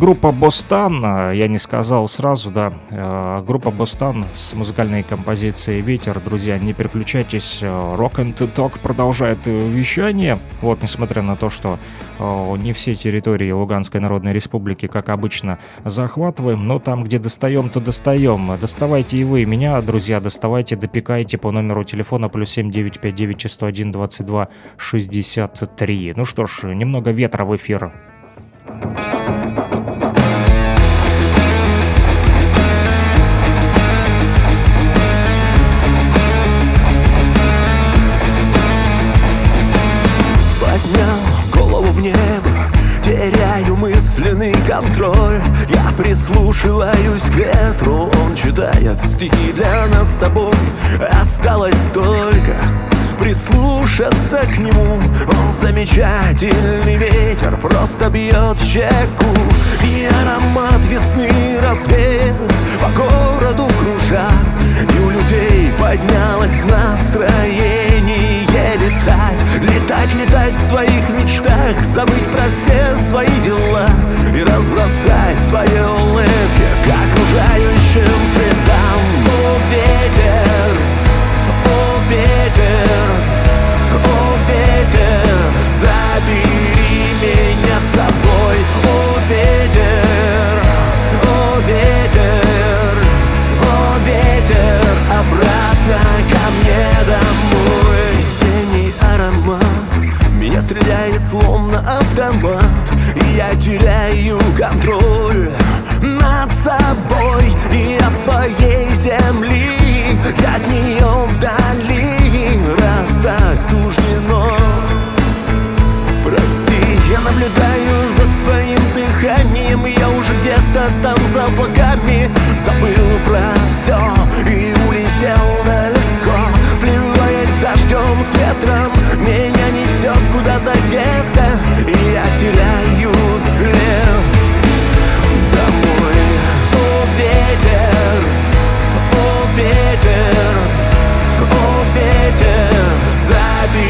Группа Бостан, э, я не сказал сразу, да, э, группа Бостан с музыкальной композицией «Ветер». Друзья, не переключайтесь, э, Rock and Talk продолжает вещание. Вот, несмотря на то, что не все территории Луганской Народной Республики, как обычно, захватываем, но там, где достаем, то достаем. Доставайте и вы меня, друзья, доставайте, допекайте по номеру телефона плюс 7959 101 22 63. Ну что ж, немного ветра в эфир. Мысленный контроль. Я прислушиваюсь к ветру Он читает стихи для нас с тобой. Осталось только прислушаться к нему. Он замечательный ветер Просто бьет в щеку. И аромат весны рассвет По городу кружа. И у людей поднялось настроение летать Летать, летать в своих мечтах Забыть про все свои дела И разбросать свои улыбки К окружающим средам О, словно автомат. Я теряю контроль над собой И от своей земли. Я от нее вдали Раз так суждено. Прости, я наблюдаю за своим дыханием. Я уже где-то там за облаками Забыл про все и улетел далеко Сливаясь несет куда-то где-то И я теряю след. Домой. О, ветер, о, ветер, о, ветер. Забери.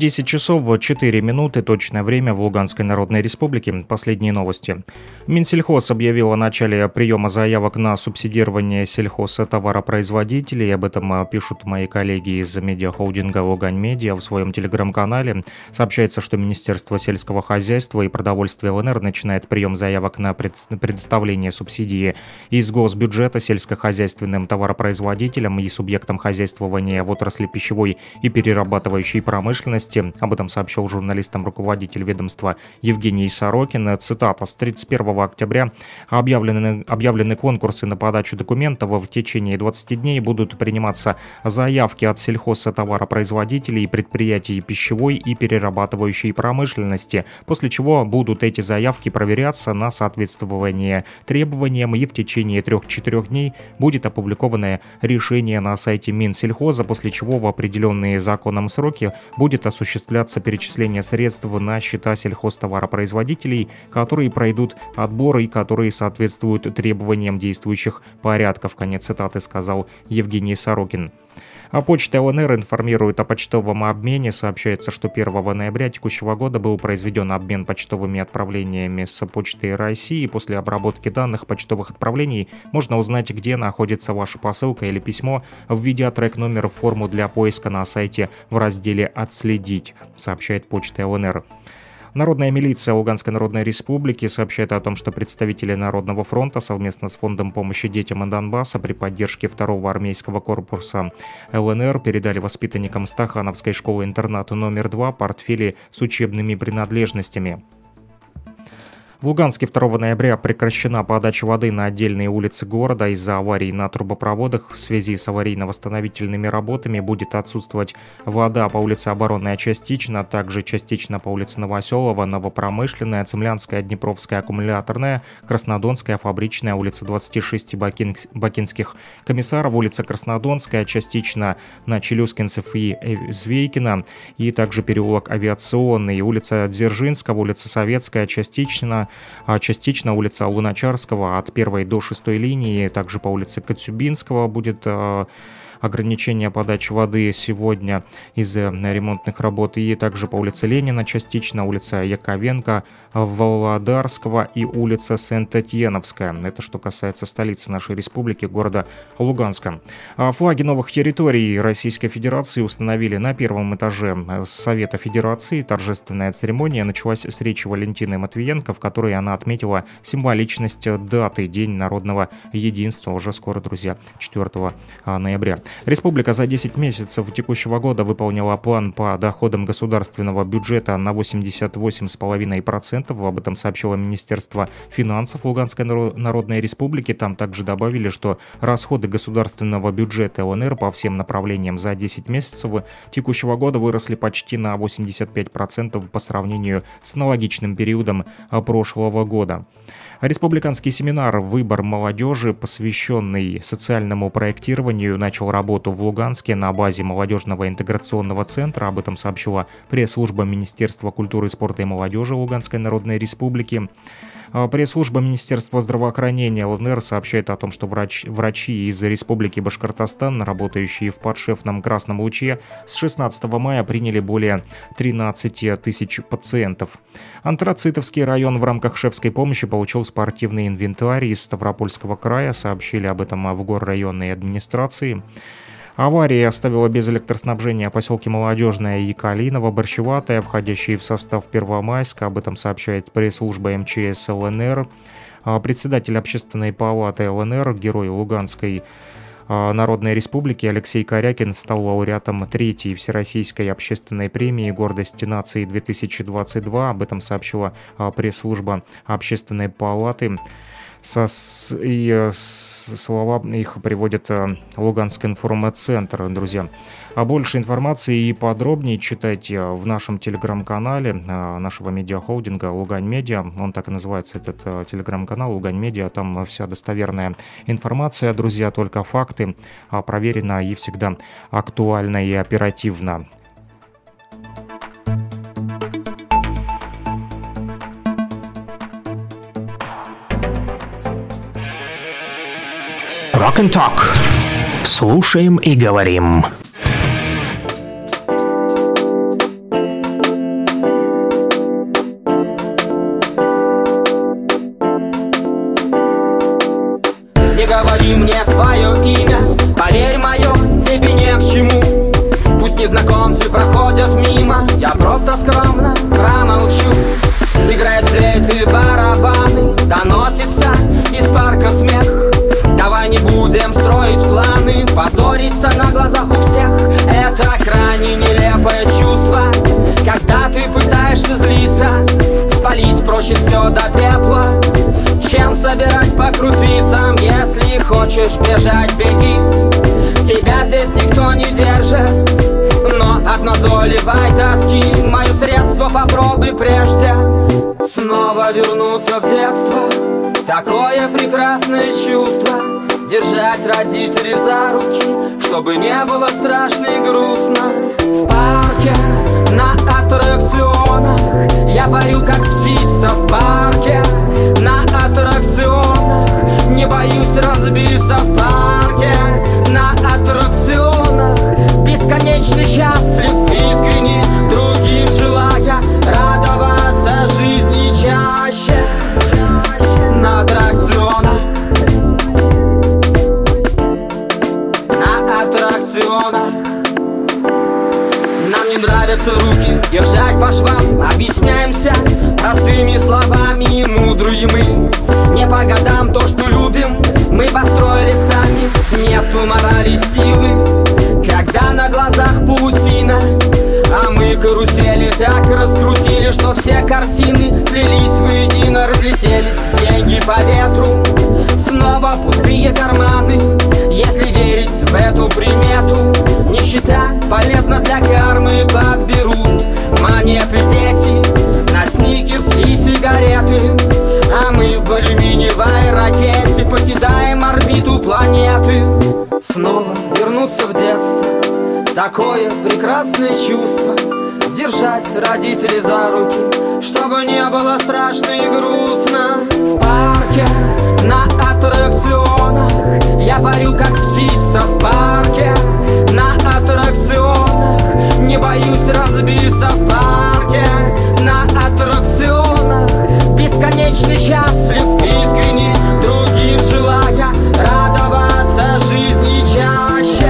10 часов 4 минуты, точное время в Луганской Народной Республике. Последние новости. Минсельхоз объявил о начале приема заявок на субсидирование сельхозтоваропроизводителей. Об этом а, пишут мои коллеги из медиахолдинга «Лугань Медиа» в своем телеграм-канале. Сообщается, что Министерство сельского хозяйства и продовольствия ЛНР начинает прием заявок на предоставление субсидии из госбюджета сельскохозяйственным товаропроизводителям и субъектам хозяйствования в отрасли пищевой и перерабатывающей промышленности безопасности. Об этом сообщил журналистам руководитель ведомства Евгений Сорокин. Цитата. С 31 октября объявлены, объявлены конкурсы на подачу документов. В течение 20 дней будут приниматься заявки от сельхозтоваропроизводителей и предприятий пищевой и перерабатывающей промышленности, после чего будут эти заявки проверяться на соответствование требованиям и в течение 3-4 дней будет опубликованное решение на сайте Минсельхоза, после чего в определенные законом сроки будет осуществляться перечисление средств на счета сельхозтоваропроизводителей, которые пройдут отбор и которые соответствуют требованиям действующих порядков. Конец цитаты сказал Евгений Сорокин. А почта ЛНР информирует о почтовом обмене. Сообщается, что 1 ноября текущего года был произведен обмен почтовыми отправлениями с почтой России. После обработки данных почтовых отправлений можно узнать, где находится ваша посылка или письмо, введя трек-номер в форму для поиска на сайте в разделе «Отследить», сообщает почта ЛНР. Народная милиция Луганской Народной Республики сообщает о том, что представители Народного фронта совместно с Фондом помощи детям Донбасса при поддержке второго армейского корпуса ЛНР передали воспитанникам Стахановской школы-интерната номер 2 портфели с учебными принадлежностями. В Луганске 2 ноября прекращена подача воды на отдельные улицы города из-за аварий на трубопроводах. В связи с аварийно-восстановительными работами будет отсутствовать вода по улице Оборонная частично, а также частично по улице Новоселова, Новопромышленная, Цемлянская, Днепровская, Аккумуляторная, Краснодонская, Фабричная, улица 26 Бакин... Бакинских комиссаров, улица Краснодонская, частично на Челюскинцев и Звейкина, и также переулок Авиационный, улица Дзержинского, улица Советская, частично частично улица Луначарского от 1 до 6 линии, также по улице Коцюбинского будет а, ограничения подачи воды сегодня из-за ремонтных работ. И также по улице Ленина частично, улица Яковенко, Володарского и улица Сент-Этьеновская. Это что касается столицы нашей республики, города Луганска. А флаги новых территорий Российской Федерации установили на первом этаже Совета Федерации. Торжественная церемония началась с речи Валентины Матвиенко, в которой она отметила символичность даты День народного единства уже скоро, друзья, 4 ноября. Республика за 10 месяцев текущего года выполнила план по доходам государственного бюджета на 88,5%. Об этом сообщило Министерство финансов Луганской Народной Республики. Там также добавили, что расходы государственного бюджета ЛНР по всем направлениям за 10 месяцев текущего года выросли почти на 85% по сравнению с аналогичным периодом прошлого года. Республиканский семинар «Выбор молодежи», посвященный социальному проектированию, начал работу в Луганске на базе молодежного интеграционного центра. Об этом сообщила пресс-служба Министерства культуры, спорта и молодежи Луганской Народной Республики. А, пресс-служба Министерства здравоохранения ЛНР сообщает о том, что врач, врачи из Республики Башкортостан, работающие в подшефном Красном Луче, с 16 мая приняли более 13 тысяч пациентов. Антрацитовский район в рамках шефской помощи получил спортивный инвентарь из Ставропольского края, сообщили об этом в горрайонной администрации. Авария оставила без электроснабжения поселки Молодежное и Калиново, Борщеватое, входящие в состав Первомайска. Об этом сообщает пресс-служба МЧС ЛНР. А председатель общественной палаты ЛНР, герой Луганской а, Народной Республики Алексей Корякин стал лауреатом третьей Всероссийской общественной премии «Гордость нации-2022». Об этом сообщила а, пресс-служба Общественной палаты. Со, и э, слова их приводит э, Луганский информцентр, друзья. А больше информации и подробнее читайте в нашем телеграм-канале э, нашего медиахолдинга Лугань Медиа. Он так и называется, этот телеграм-канал Лугань Медиа. Там вся достоверная информация, друзья, только факты, а проверено и всегда актуально и оперативно. Rock and Talk. Слушаем и говорим. Не говори мне свое имя, позориться на глазах у всех. Это крайне нелепое чувство, когда ты пытаешься злиться Спалить проще все до пепла, чем собирать по крупицам Если хочешь бежать, беги. Тебя здесь никто не держит Но от назойливой тоски Мое средство попробуй прежде. Снова вернуться в детство. Такое прекрасное чувство Держать родителей за руки Чтобы не было страшно и грустно. В парке, на аттракционах Я парю как птица в парке. На аттракционах Не боюсь разбиться в парке. На аттракционах Бесконечно счастлив, искренне Другим желая нравятся руки. Держать по швам Объясняемся простыми словами. Мудрые мы. Не по годам то, что любим, мы построили сами. Нету морали силы, когда на глазах паутина А мы карусели так раскрутили, что все картины Слились воедино, разлетелись. Деньги по ветру Снова пустые карманы, если верить в эту примету. Нищета полезна для кармы, подберут Монеты дети на сникерс и сигареты. А мы в алюминиевой ракете покидаем орбиту планеты. Снова вернуться в детство. Такое прекрасное чувство. Держать родителей за руки Чтобы не было страшно и грустно. В парке, Я парю как птица в парке На аттракционах. Не боюсь разбиться в парке На аттракционах. Бесконечно счастлив, искренне Другим желая радоваться жизни чаще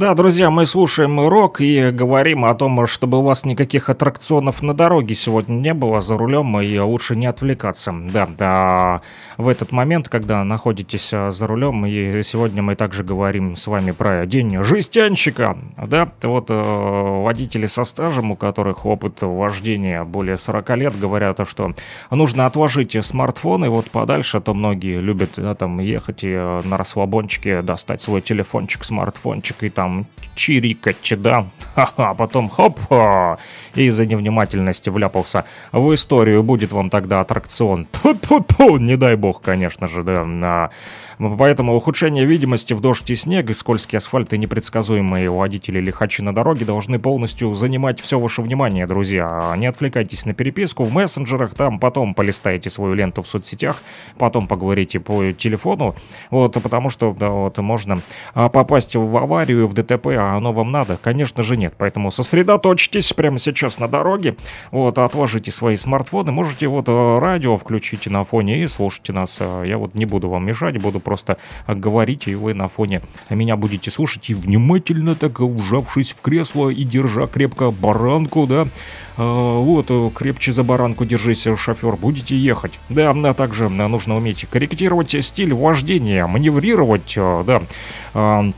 Да, друзья, мы слушаем рок и говорим о том, чтобы у вас никаких аттракционов на дороге сегодня не было за рулем и лучше не отвлекаться. Да, да, в этот момент, когда находитесь а, за рулем, и сегодня мы также говорим с вами про день жестянщика. Да, вот э, водители со стажем, у которых опыт вождения более 40 лет, говорят, что нужно отложить смартфоны вот подальше, а то многие любят да, там ехать и э, на расслабончике достать свой телефончик, смартфончик и там чирикать, да, а потом хоп, и из-за невнимательности вляпался в историю, будет вам тогда аттракцион. Тьфу-тьфу-тьфу, не дай бог, конечно же, да, на... Поэтому ухудшение видимости в дождь и снег, и скользкий асфальт и непредсказуемые водители лихачи на дороге должны полностью занимать все ваше внимание, друзья. Не отвлекайтесь на переписку в мессенджерах, там потом полистайте свою ленту в соцсетях, потом поговорите по телефону, вот, потому что, да, вот, можно а, попасть в аварию, в ДТП, а оно вам надо? Конечно же нет. Поэтому сосредоточьтесь прямо сейчас на дороге, вот, отложите свои смартфоны, можете вот э, радио включить на фоне и слушайте нас. Э, Я вот не буду вам мешать, буду просто говорить, и вы на фоне меня будете слушать и внимательно так ужавшись в кресло и держа крепко баранку, да, Э, вот, крепче за баранку держись, шофер, будете ехать. Да, а также нужно уметь корректировать стиль вождения, маневрировать, э, да, э,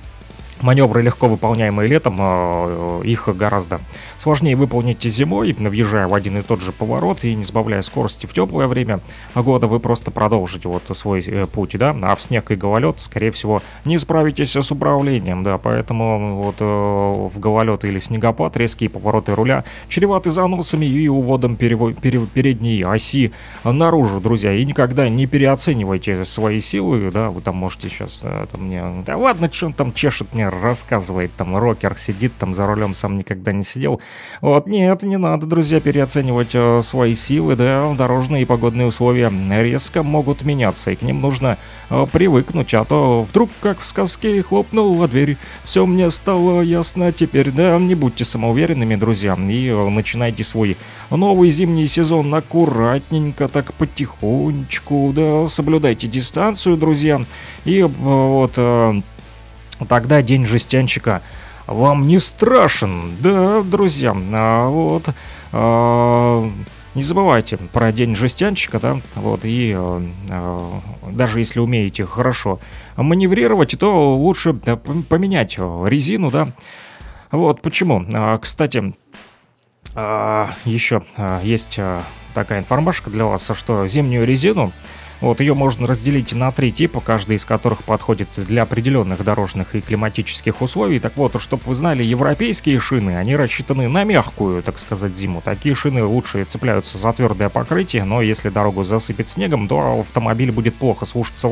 маневры легко выполняемые летом, их гораздо сложнее выполнить зимой, въезжая в один и тот же поворот и не сбавляя скорости в теплое время года, вы просто продолжите вот свой э, путь, да, а в снег и гололед, скорее всего, не справитесь с управлением, да, поэтому вот э, в гололед или снегопад резкие повороты руля чреваты заносами и уводом перево- пере- передней оси наружу, друзья, и никогда не переоценивайте свои силы, да, вы там можете сейчас э, там мне, да ладно, что он там чешет мне, рассказывает, там рокер сидит там за рулем, сам никогда не сидел, вот, нет, не надо, друзья, переоценивать э, свои силы, да, дорожные и погодные условия резко могут меняться, и к ним нужно э, привыкнуть, а то вдруг, как в сказке, хлопнула дверь, все мне стало ясно теперь, да, не будьте самоуверенными, друзья, и э, начинайте свой новый зимний сезон аккуратненько, так потихонечку, да, соблюдайте дистанцию, друзья, и вот... Тогда день жестянщика вам не страшен, да, друзья? А вот а, не забывайте про день жестянщика, да, вот, и а, даже если умеете хорошо маневрировать, то лучше поменять резину, да. Вот почему. А, кстати, а, еще а, есть такая информашка для вас, что зимнюю резину вот ее можно разделить на три типа, каждый из которых подходит для определенных дорожных и климатических условий. Так вот, чтобы вы знали, европейские шины, они рассчитаны на мягкую, так сказать, зиму. Такие шины лучше цепляются за твердое покрытие, но если дорогу засыпет снегом, то автомобиль будет плохо слушаться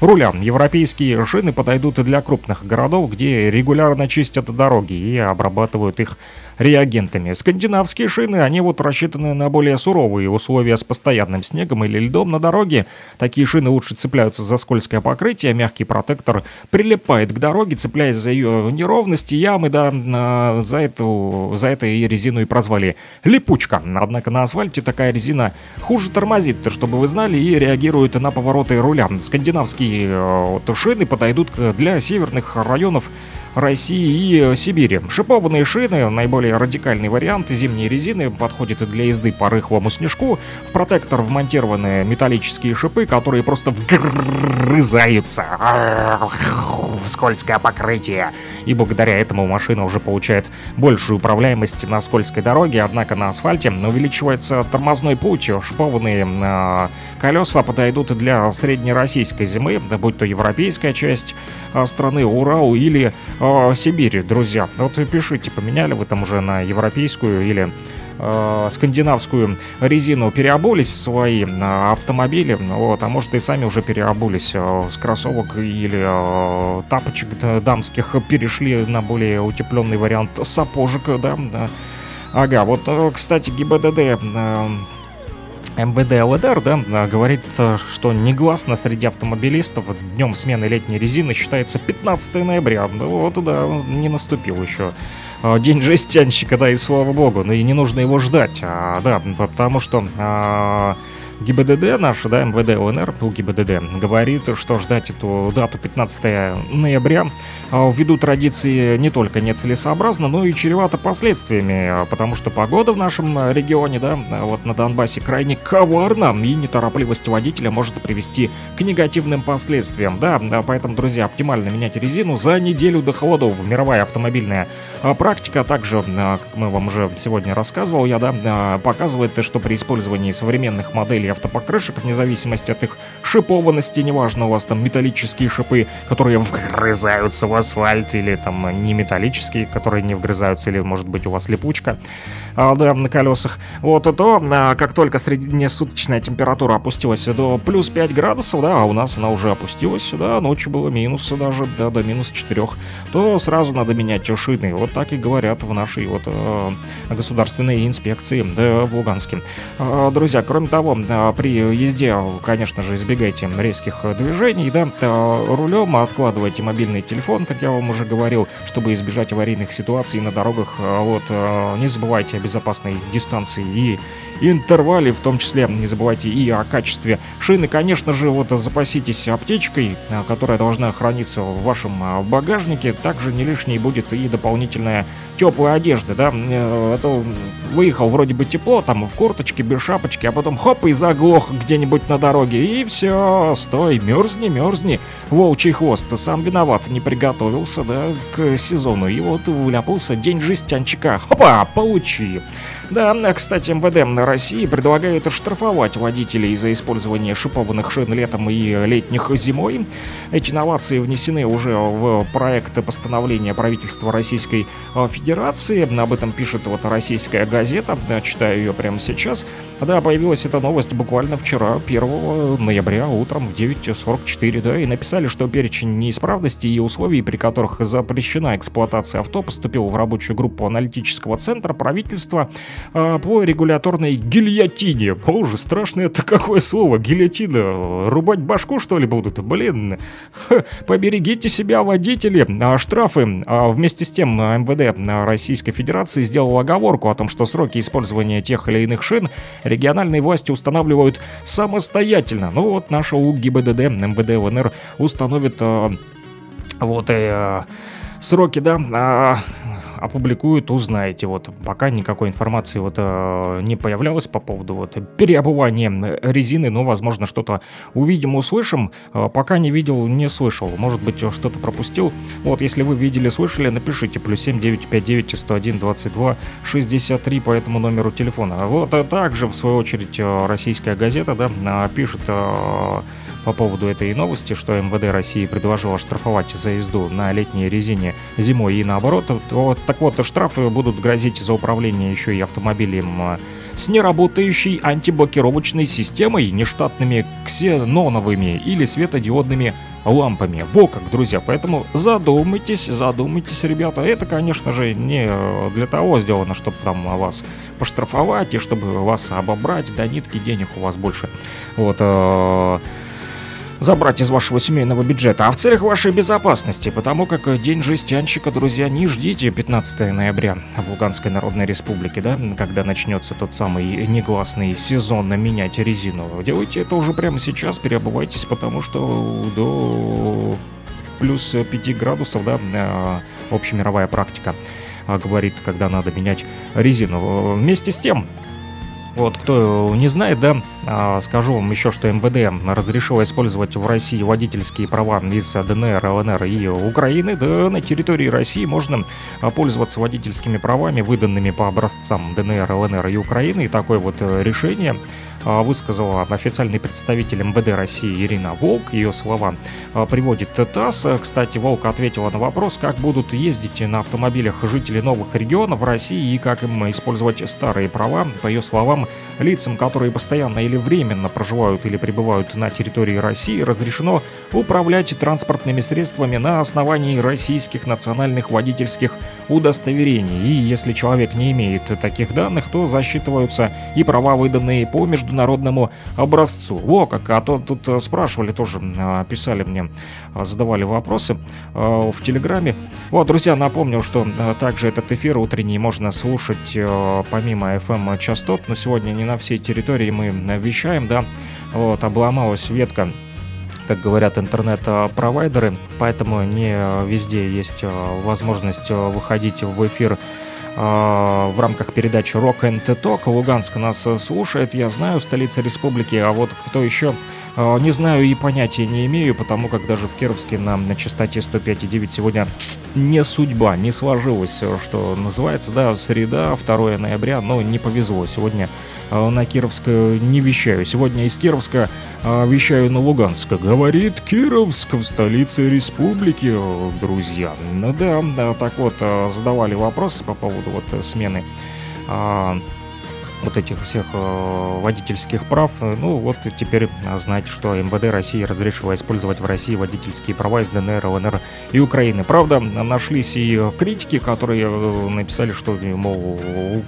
руля. Европейские шины подойдут и для крупных городов, где регулярно чистят дороги и обрабатывают их реагентами. Скандинавские шины, они вот рассчитаны на более суровые условия с постоянным снегом или льдом на дороге. Такие шины лучше цепляются за скользкое покрытие, мягкий протектор прилипает к дороге, цепляясь за ее неровности, ямы, да, за, эту, за это и резину и прозвали липучка. Однако на асфальте такая резина хуже тормозит, чтобы вы знали, и реагирует на повороты руля. Скандинавские э, вот, шины подойдут для северных районов России и э, Сибири. Шипованные шины, наиболее радикальный вариант зимней резины, подходит и для езды по рыхлому снежку. В протектор вмонтированы металлические шипы, которые просто вгрызаются в скользкое покрытие. И благодаря этому машина уже получает большую управляемость на скользкой дороге, однако на асфальте увеличивается тормозной путь. Шипованные э, колеса подойдут для среднероссийской зимы, будь то европейская часть э, страны, Урал или э, Сибирь, друзья. Вот и пишите, поменяли вы там уже на европейскую или э, скандинавскую резину переобулись свои э, автомобили, вот, а может и сами уже переобулись э, с кроссовок или э, тапочек да, дамских, перешли на более утепленный вариант сапожек, да, да. Ага, вот, э, кстати, ГИБДД э, МВД ЛДР, да, а, говорит, э, что негласно среди автомобилистов днем смены летней резины считается 15 ноября. Да вот, да, не наступил еще э, день жестянщика, да, и слава богу, ну и не нужно его ждать, а, да, потому что а, ГИБДД наш, да, МВД ЛНР, у ГИБДД, говорит, что ждать эту дату 15 ноября а, ввиду традиции не только нецелесообразно, но и чревато последствиями, а, потому что погода в нашем а, регионе, да, а, вот на Донбассе крайне коварна, и неторопливость водителя может привести к негативным последствиям, да, да, поэтому, друзья, оптимально менять резину за неделю до холодов. Мировая автомобильная а, практика также, а, как мы вам уже сегодня рассказывал, я, да, а, показывает, что при использовании современных моделей автопокрышек, вне зависимости от их шипованности, неважно, у вас там металлические шипы, которые вгрызаются в асфальт, или там не металлические, которые не вгрызаются, или, может быть, у вас липучка, а, да, на колесах, вот, то, а, как только среднесуточная температура опустилась до плюс 5 градусов, да, а у нас она уже опустилась, да, ночью было минус даже, да, до минус 4, то сразу надо менять шины. Вот так и говорят в нашей вот э, государственной инспекции да, в Луганске. А, Друзья, кроме того, при езде, конечно же, избегайте резких э, движений, да, а, рулем откладывайте мобильный телефон, как я вам уже говорил, чтобы избежать аварийных ситуаций на дорогах. Вот, э, не забывайте о безопасной дистанции и интервале, в том числе не забывайте и о качестве шины. Конечно же, вот запаситесь аптечкой, а, которая должна храниться в вашем а, багажнике. Также не лишней будет и дополнительная теплая одежда, да. Э, А то выехал вроде бы тепло, там в курточке, без шапочки, а потом хоп, и заглох где-нибудь на дороге, и все, стой, мерзни, мерзни, волчий хвост, сам виноват, не приготовился, да, к сезону, и вот вляпался день жестянчика, хопа, получи. Да, кстати, МВД на России предлагает штрафовать водителей за использование шипованных шин летом и летних зимой. Эти новации внесены уже в проект постановления правительства Российской э, Федерации. Об этом пишет вот российская газета, читаю ее прямо сейчас. Да, появилась эта новость буквально вчера, 1 ноября, утром в 9.44, да, и написали, что перечень неисправностей и условий, при которых запрещена эксплуатация авто, поступил в рабочую группу аналитического центра правительства а, по регуляторной гильотине. Боже, страшное это какое слово, гильотина. Рубать башку, что ли, будут? Блин, Ха, поберегите себя, водители. А штрафы а, вместе с тем МВД Российской Федерации сделал оговорку о том, что сроки использования тех или иных шин региональные власти устанавливают самостоятельно. Ну вот наша УГИБДД, МВД ЛНР установит а, вот и а, сроки, да, а, опубликуют, узнаете. Вот пока никакой информации вот э, не появлялось по поводу вот переобувания резины, но возможно что-то увидим, услышим. Э, пока не видел, не слышал. Может быть что-то пропустил. Вот если вы видели, слышали, напишите плюс 7 959 101 22 63 по этому номеру телефона. Вот а также в свою очередь российская газета, да, пишет по поводу этой новости, что МВД России предложило штрафовать за езду на летней резине зимой и наоборот. Вот, так вот, штрафы будут грозить за управление еще и автомобилем а, с неработающей антиблокировочной системой, нештатными ксеноновыми или светодиодными лампами. Во как, друзья, поэтому задумайтесь, задумайтесь, ребята. Это, конечно же, не для того сделано, чтобы там вас поштрафовать и чтобы вас обобрать, до нитки денег у вас больше. Вот, э забрать из вашего семейного бюджета, а в целях вашей безопасности, потому как День жестянщика, друзья, не ждите 15 ноября в Луганской Народной Республике, да, когда начнется тот самый негласный сезон на менять резину. Делайте это уже прямо сейчас, переобувайтесь, потому что до плюс 5 градусов, да, э, общемировая практика э, говорит, когда надо менять резину. Вместе с тем, вот, кто не знает, да, а, скажу вам еще, что МВД разрешило использовать в России водительские права из ДНР, ЛНР и Украины. Да, на территории России можно а, пользоваться водительскими правами, выданными по образцам ДНР, ЛНР и Украины. И такое вот э, решение высказала официальный представитель МВД России Ирина Волк. Ее слова а, приводит ТАСС. Кстати, Волк ответила на вопрос, как будут ездить на автомобилях жители новых регионов в России и как им использовать старые права. По ее словам, лицам, которые постоянно или временно проживают или пребывают на территории России, разрешено управлять транспортными средствами на основании российских национальных водительских удостоверений. И если человек не имеет таких данных, то засчитываются и права, выданные по международным международному образцу. Во как, а то тут э, спрашивали тоже, а, писали мне, а, задавали вопросы в Телеграме. Вот, друзья, напомню, что также этот эфир утренний можно слушать э, помимо FM-частот, но сегодня не на всей территории мы вещаем, да, вот, обломалась ветка как говорят интернет-провайдеры, поэтому не везде есть э, возможность выходить в эфир в рамках передачи Rock and Talk. Луганск нас слушает, я знаю, столица республики, а вот кто еще? а, не знаю и понятия не имею, потому как даже в Кировске на, на частоте 105,9 сегодня не судьба, не сложилось, что называется, да, среда, 2 ноября, но не повезло. Сегодня а, на Кировск не вещаю. Сегодня из Кировска а, вещаю на Луганск. Говорит Кировск в столице республики, друзья. Да, да, так вот, а, задавали вопросы по поводу вот смены вот этих всех э, водительских прав. Ну вот теперь знаете, что МВД России разрешило использовать в России водительские права из ДНР, ЛНР и Украины. Правда, нашлись и критики, которые э, написали, что, мол,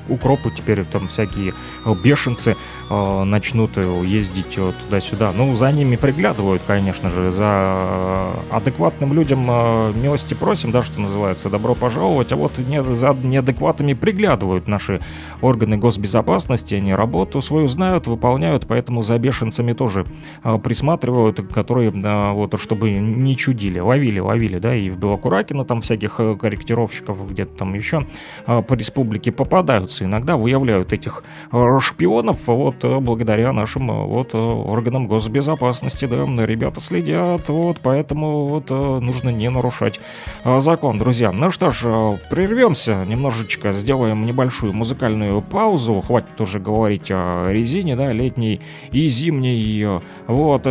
укропы теперь там всякие бешенцы э, начнут ездить туда-сюда. Ну, за ними приглядывают, конечно же, за адекватным людям э, милости просим, да, что называется, добро пожаловать, а вот не, за неадекватами приглядывают наши органы госбезопасности, безопасности, они работу свою знают, выполняют, поэтому за бешенцами тоже а, присматривают, которые, а, вот, чтобы не чудили, ловили, ловили, да, и в Белокуракино там всяких э, корректировщиков где-то там еще а, по республике попадаются, иногда выявляют этих а, шпионов, вот, э, благодаря нашим, э, вот, органам госбезопасности, да, ребята следят, вот, поэтому, вот, нужно не нарушать закон, друзья. Ну что ж, прервемся немножечко, сделаем небольшую музыкальную паузу, хватит уже говорить о резине, да, летней и зимней, вот,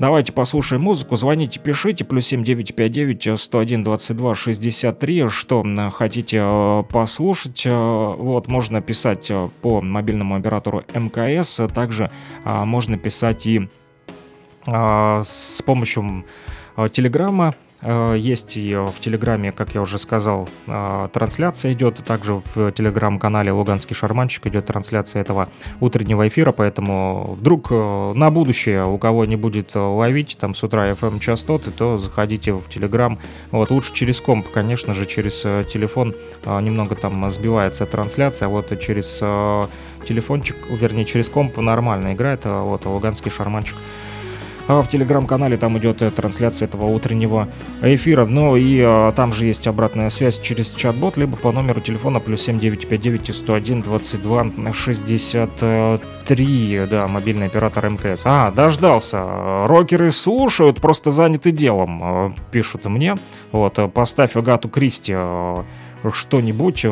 Давайте послушаем музыку, звоните, пишите, плюс 7959 101 22 63, что хотите э, послушать. Э, вот, можно писать э, по мобильному оператору МКС, также можно писать и с помощью Телеграма Э, есть и в Телеграме, как я уже сказал, э, трансляция идет. Также в Телеграм-канале «Луганский шарманчик» идет трансляция этого утреннего эфира, поэтому вдруг э, на будущее у кого не будет ловить там с утра FM частоты, то заходите в Телеграм. Вот, лучше через комп, конечно же, через телефон немного там сбивается трансляция, а вот через телефончик, вернее, через комп нормально играет, вот, «Луганский шарманчик» А в телеграм-канале там идет э, трансляция этого утреннего эфира. Ну и а, там же есть обратная связь через чат-бот, либо по номеру телефона плюс 7959 101 22 63. Да, мобильный оператор МКС. А, дождался. Рокеры слушают, просто заняты делом, э, пишут мне. Вот, поставь Агату Кристи что-нибудь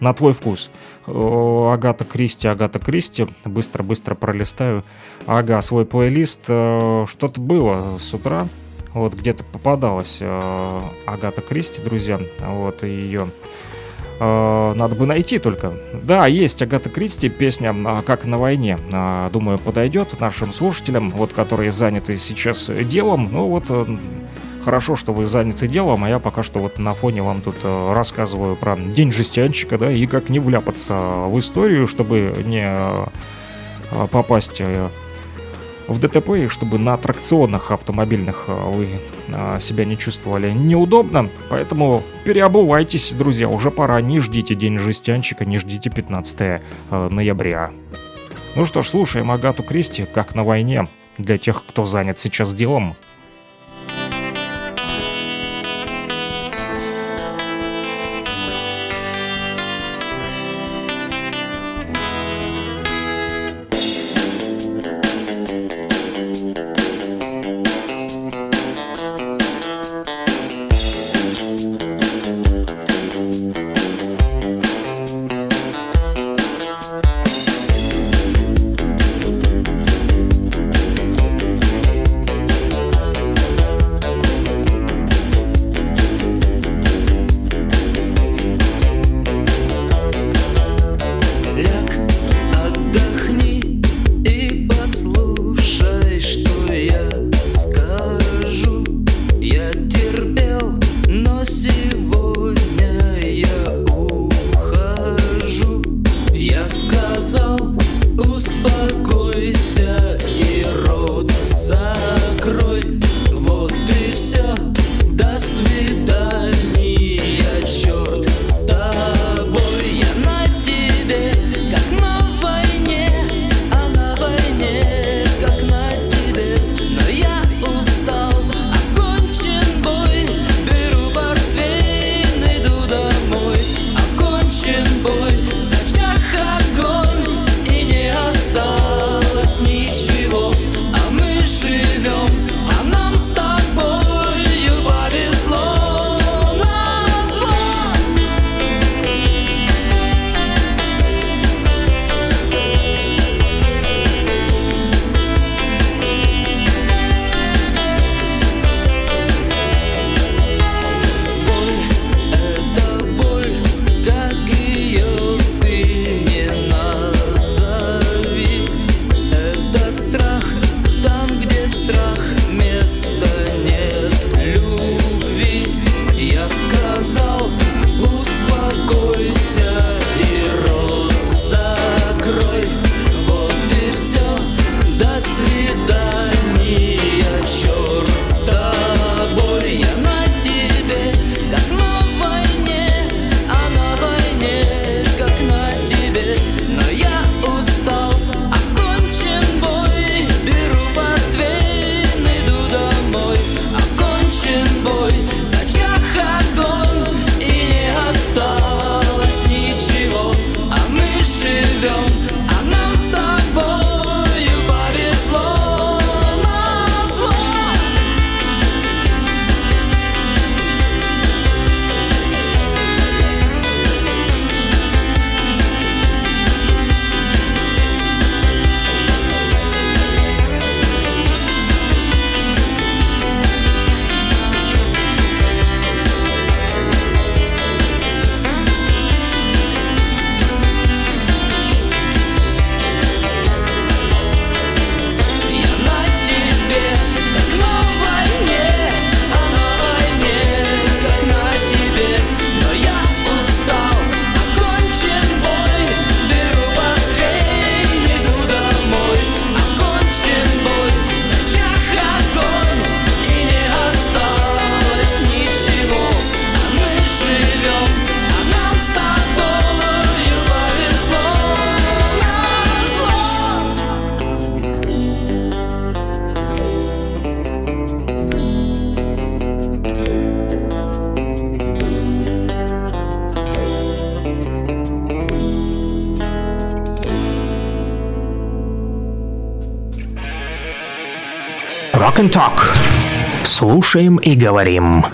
на твой вкус. Агата Кристи, Агата Кристи. Быстро-быстро пролистаю. Ага, свой плейлист. Э, что-то было с утра. Вот где-то попадалась э, Агата Кристи, друзья. Вот ее э, надо бы найти только. Да, есть Агата Кристи, песня «Как на войне». Думаю, подойдет нашим слушателям, вот, которые заняты сейчас делом. Ну вот, хорошо, что вы заняты делом, а я пока что вот на фоне вам тут э, рассказываю про День жестянщика, да, и как не вляпаться в историю, чтобы не э, попасть э, в ДТП, и чтобы на аттракционах автомобильных вы себя не чувствовали неудобно. Поэтому переобувайтесь, друзья, уже пора, не ждите День жестянщика, не ждите 15 ноября. Ну что ж, слушаем Агату Кристи, как на войне, для тех, кто занят сейчас делом. Слушаем и говорим.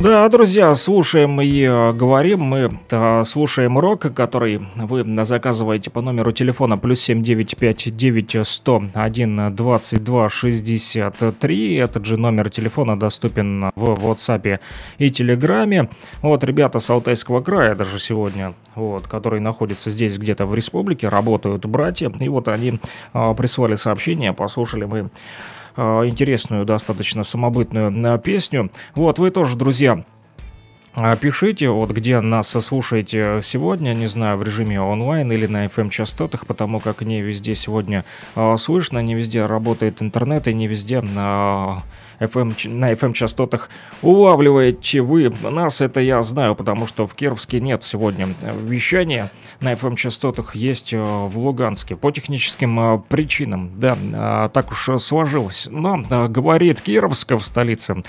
Да, друзья, слушаем и э, говорим. Мы э, слушаем рок, который вы заказываете по номеру телефона плюс 7959 101 22 63. Этот же номер телефона доступен в WhatsApp и Телеграме. Вот ребята с Алтайского края даже сегодня, вот, которые находятся здесь где-то в республике, работают братья. И вот они э, прислали сообщение, послушали мы интересную, достаточно самобытную э, песню. Вот, вы тоже, друзья, Пишите, вот где нас слушаете сегодня, не знаю, в режиме онлайн или на FM-частотах, потому как не везде сегодня э, слышно, не везде работает интернет и не везде на FM, на FM-частотах улавливаете вы нас, это я знаю, потому что в Кировске нет сегодня вещания, на FM-частотах есть э, в Луганске. По техническим э, причинам, да, э, так уж сложилось. Но, э, говорит Кировск в столице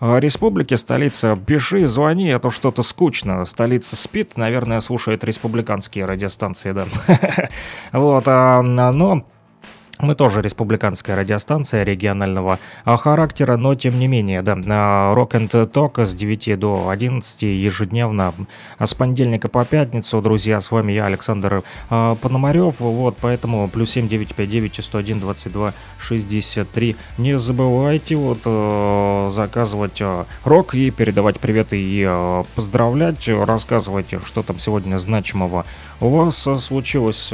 э, республики, столица, пиши, звони, а то что-то скучно, столица спит, наверное, слушает республиканские радиостанции, да. Вот, а, но мы тоже республиканская радиостанция регионального а, характера, но тем не менее, да, Rock and Talk с 9 до 11 ежедневно а с понедельника по пятницу, друзья, с вами я, Александр а, Пономарев, вот, поэтому плюс 7959 101 22 63. Не забывайте вот заказывать рок и передавать приветы и поздравлять, рассказывать, что там сегодня значимого у вас случилось.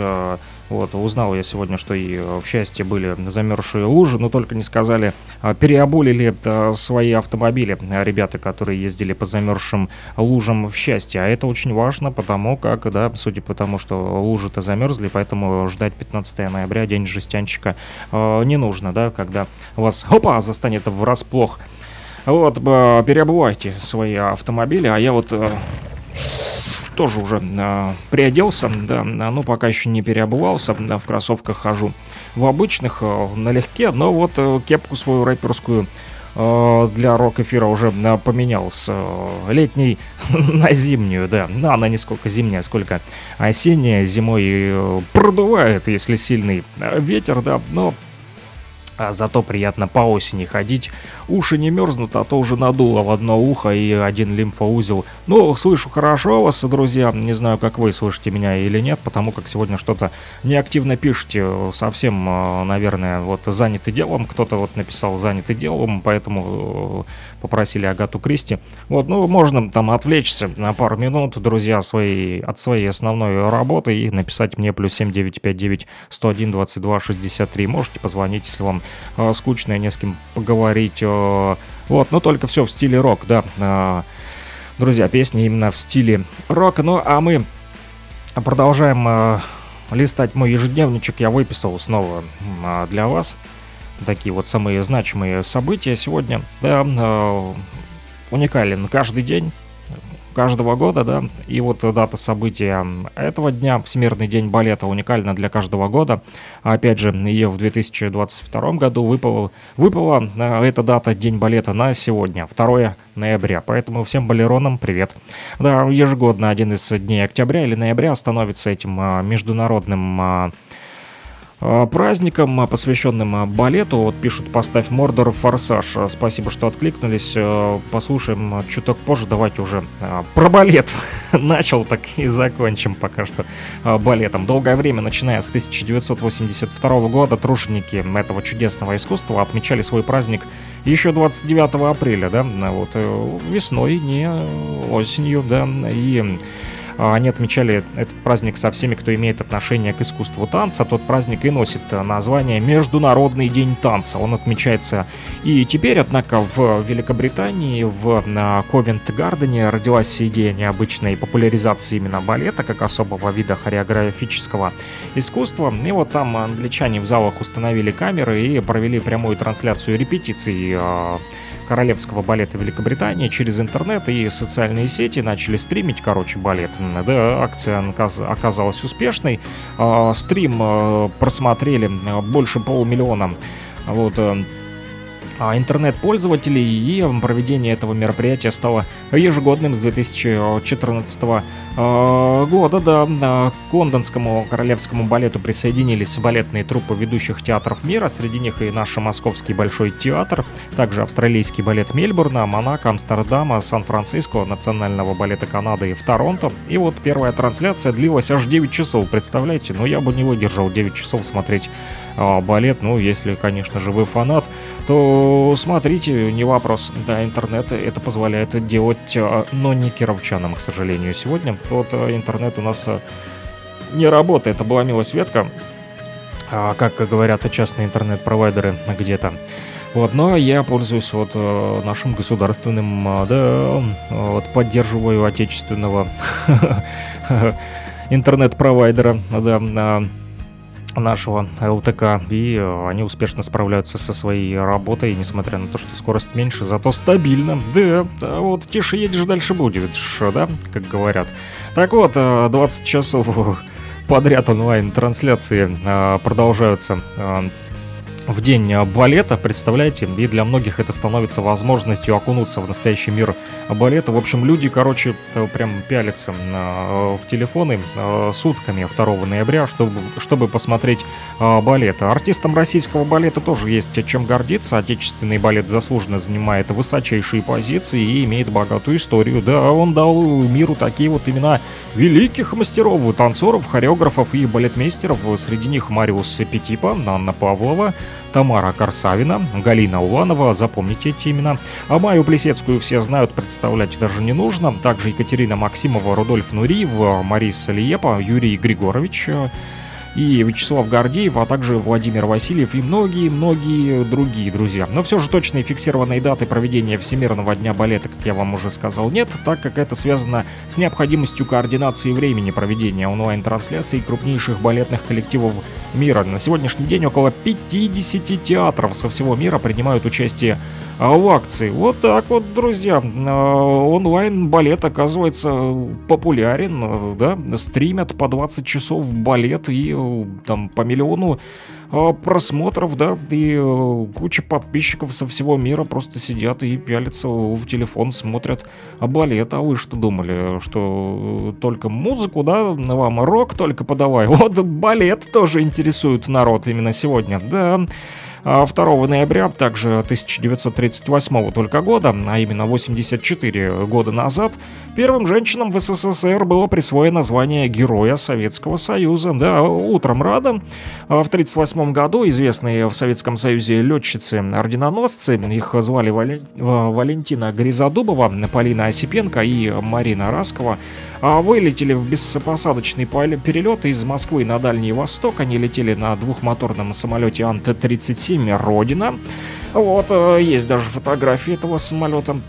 Вот, узнал я сегодня, что и э, в счастье были замерзшие лужи, но только не сказали, а, переобули ли э, свои автомобили э, ребята, которые ездили по замерзшим лужам в счастье. А это очень важно, потому как, да, судя по тому, что лужи-то замерзли, поэтому ждать 15 ноября, день жестянщика, не нужно, да, когда вас, опа, застанет врасплох. Вот, переобувайте свои автомобили, а я вот тоже уже э, приоделся, да, ну пока еще не переобувался, да, в кроссовках хожу. В обычных, э, налегке, но вот э, кепку свою рэперскую э, для рок-эфира уже э, поменял с э, летней на зимнюю, да. Но она не сколько зимняя, сколько осенняя. Зимой э, продувает, если сильный э, ветер, да, но а зато приятно по осени ходить. Уши не мерзнут, а то уже надуло в одно ухо и один лимфоузел. Ну, слышу хорошо вас, друзья. Не знаю, как вы слышите меня или нет, потому как сегодня что-то неактивно пишете. Совсем, э, наверное, вот заняты делом. Кто-то вот написал заняты делом, поэтому э, попросили Агату Кристи. Вот, ну, можно там отвлечься на пару минут, друзья, своей, от своей основной работы и написать мне плюс 7959 101 22 63. Можете позвонить, если вам э, скучно и не с кем поговорить. Э, вот, но только все в стиле рок, да. Э, друзья, песни именно в стиле рок. Ну, а мы продолжаем э, листать мой ежедневничек. Я выписал снова э, для вас такие вот самые значимые события сегодня. Да, э, уникален каждый день каждого года, да, и вот дата события этого дня, Всемирный день балета, уникальна для каждого года. Опять же, ее в 2022 году выпала, выпала э, эта дата, День балета, на сегодня, 2 ноября, поэтому всем балеронам привет. Да, ежегодно один из дней октября или ноября становится этим э, международным э, праздником, а, посвященным а, балету. Вот пишут, поставь Мордор Форсаж. Спасибо, что откликнулись. Послушаем чуток позже. Давайте уже про балет. Начал, так и закончим пока что балетом. Долгое время, начиная с 1982 года, труженики этого чудесного искусства отмечали свой праздник еще 29 апреля, да, вот э, весной, не осенью, да, и а, они отмечали этот праздник со всеми, кто имеет отношение к искусству танца. Тот праздник и носит название Международный день танца. Он отмечается и теперь, однако, в Великобритании, в Ковент-Гардене родилась идея необычной популяризации именно балета, как особого вида хореографического искусства. И вот там англичане в залах установили камеры и провели прямую трансляцию репетиций а, королевского балета Великобритании через интернет и социальные сети начали стримить, короче, балет. Да, акция оказалась успешной. А, стрим а, просмотрели больше полумиллиона вот, э, интернет-пользователей, и проведение этого мероприятия стало ежегодным с 2014 а, года. Да, к лондонскому королевскому балету присоединились балетные труппы ведущих театров мира, среди них и наш московский Большой театр, также австралийский балет Мельбурна, Монако, Амстердама, Сан-Франциско, Национального балета Канады и в Торонто. И вот первая трансляция длилась аж 9 часов, представляете? Ну я бы не выдержал 9 часов смотреть а, балет, ну если, конечно же, вы фанат, то смотрите, не вопрос. Да, интернет это позволяет делать, а, но не кировчанам, к сожалению, сегодня. Вот а, интернет у нас не работает, обломилась ветка, как говорят частные интернет-провайдеры где-то. Вот, но я пользуюсь вот нашим государственным, да, вот, поддерживаю отечественного интернет-провайдера, да, нашего ЛТК, и э, они успешно справляются со своей работой, несмотря на то, что скорость меньше, зато стабильно. Да, да вот тише едешь, дальше будет, да, как говорят. Так вот, 20 э, часов подряд онлайн-трансляции э, продолжаются в день балета, представляете, и для многих это становится возможностью окунуться в настоящий мир балета. В общем, люди, короче, прям пялятся в телефоны сутками 2 ноября, чтобы, чтобы посмотреть балет. Артистам российского балета тоже есть чем гордиться. Отечественный балет заслуженно занимает высочайшие позиции и имеет богатую историю. Да, он дал миру такие вот имена великих мастеров, танцоров, хореографов и балетмейстеров. Среди них Мариус Петипа, Анна Павлова, Тамара Корсавина, Галина Уланова, запомните эти имена. А Майю Плесецкую все знают, представлять даже не нужно. Также Екатерина Максимова, Рудольф Нуриев, Марис Лиепа, Юрий Григорович, и Вячеслав Гордеев, а также Владимир Васильев и многие-многие другие друзья. Но все же точной фиксированной даты проведения Всемирного дня балета, как я вам уже сказал, нет, так как это связано с необходимостью координации времени проведения онлайн-трансляций крупнейших балетных коллективов мира. На сегодняшний день около 50 театров со всего мира принимают участие в акции. Вот так вот, друзья. А, онлайн-балет, оказывается, популярен, да, стримят по 20 часов балет и там по миллиону а, просмотров, да, и э, куча подписчиков со всего мира просто сидят и пялятся в телефон, смотрят балет. А вы что думали, что только музыку, да, вам рок только подавай? Вот балет тоже интересует народ именно сегодня, да. 2 а ноября, также 1938 только года, а именно 84 года назад, первым женщинам в СССР было присвоено звание Героя Советского Союза. Да, утром рада. В 1938 году известные в Советском Союзе летчицы-орденоносцы, их звали Вали... Валентина Гризодубова, Полина Осипенко и Марина Раскова, а вылетели в беспосадочный перелет из Москвы на Дальний Восток. Они летели на двухмоторном самолете Ант-37 «Родина». Вот, э, есть даже фотографии этого самолета.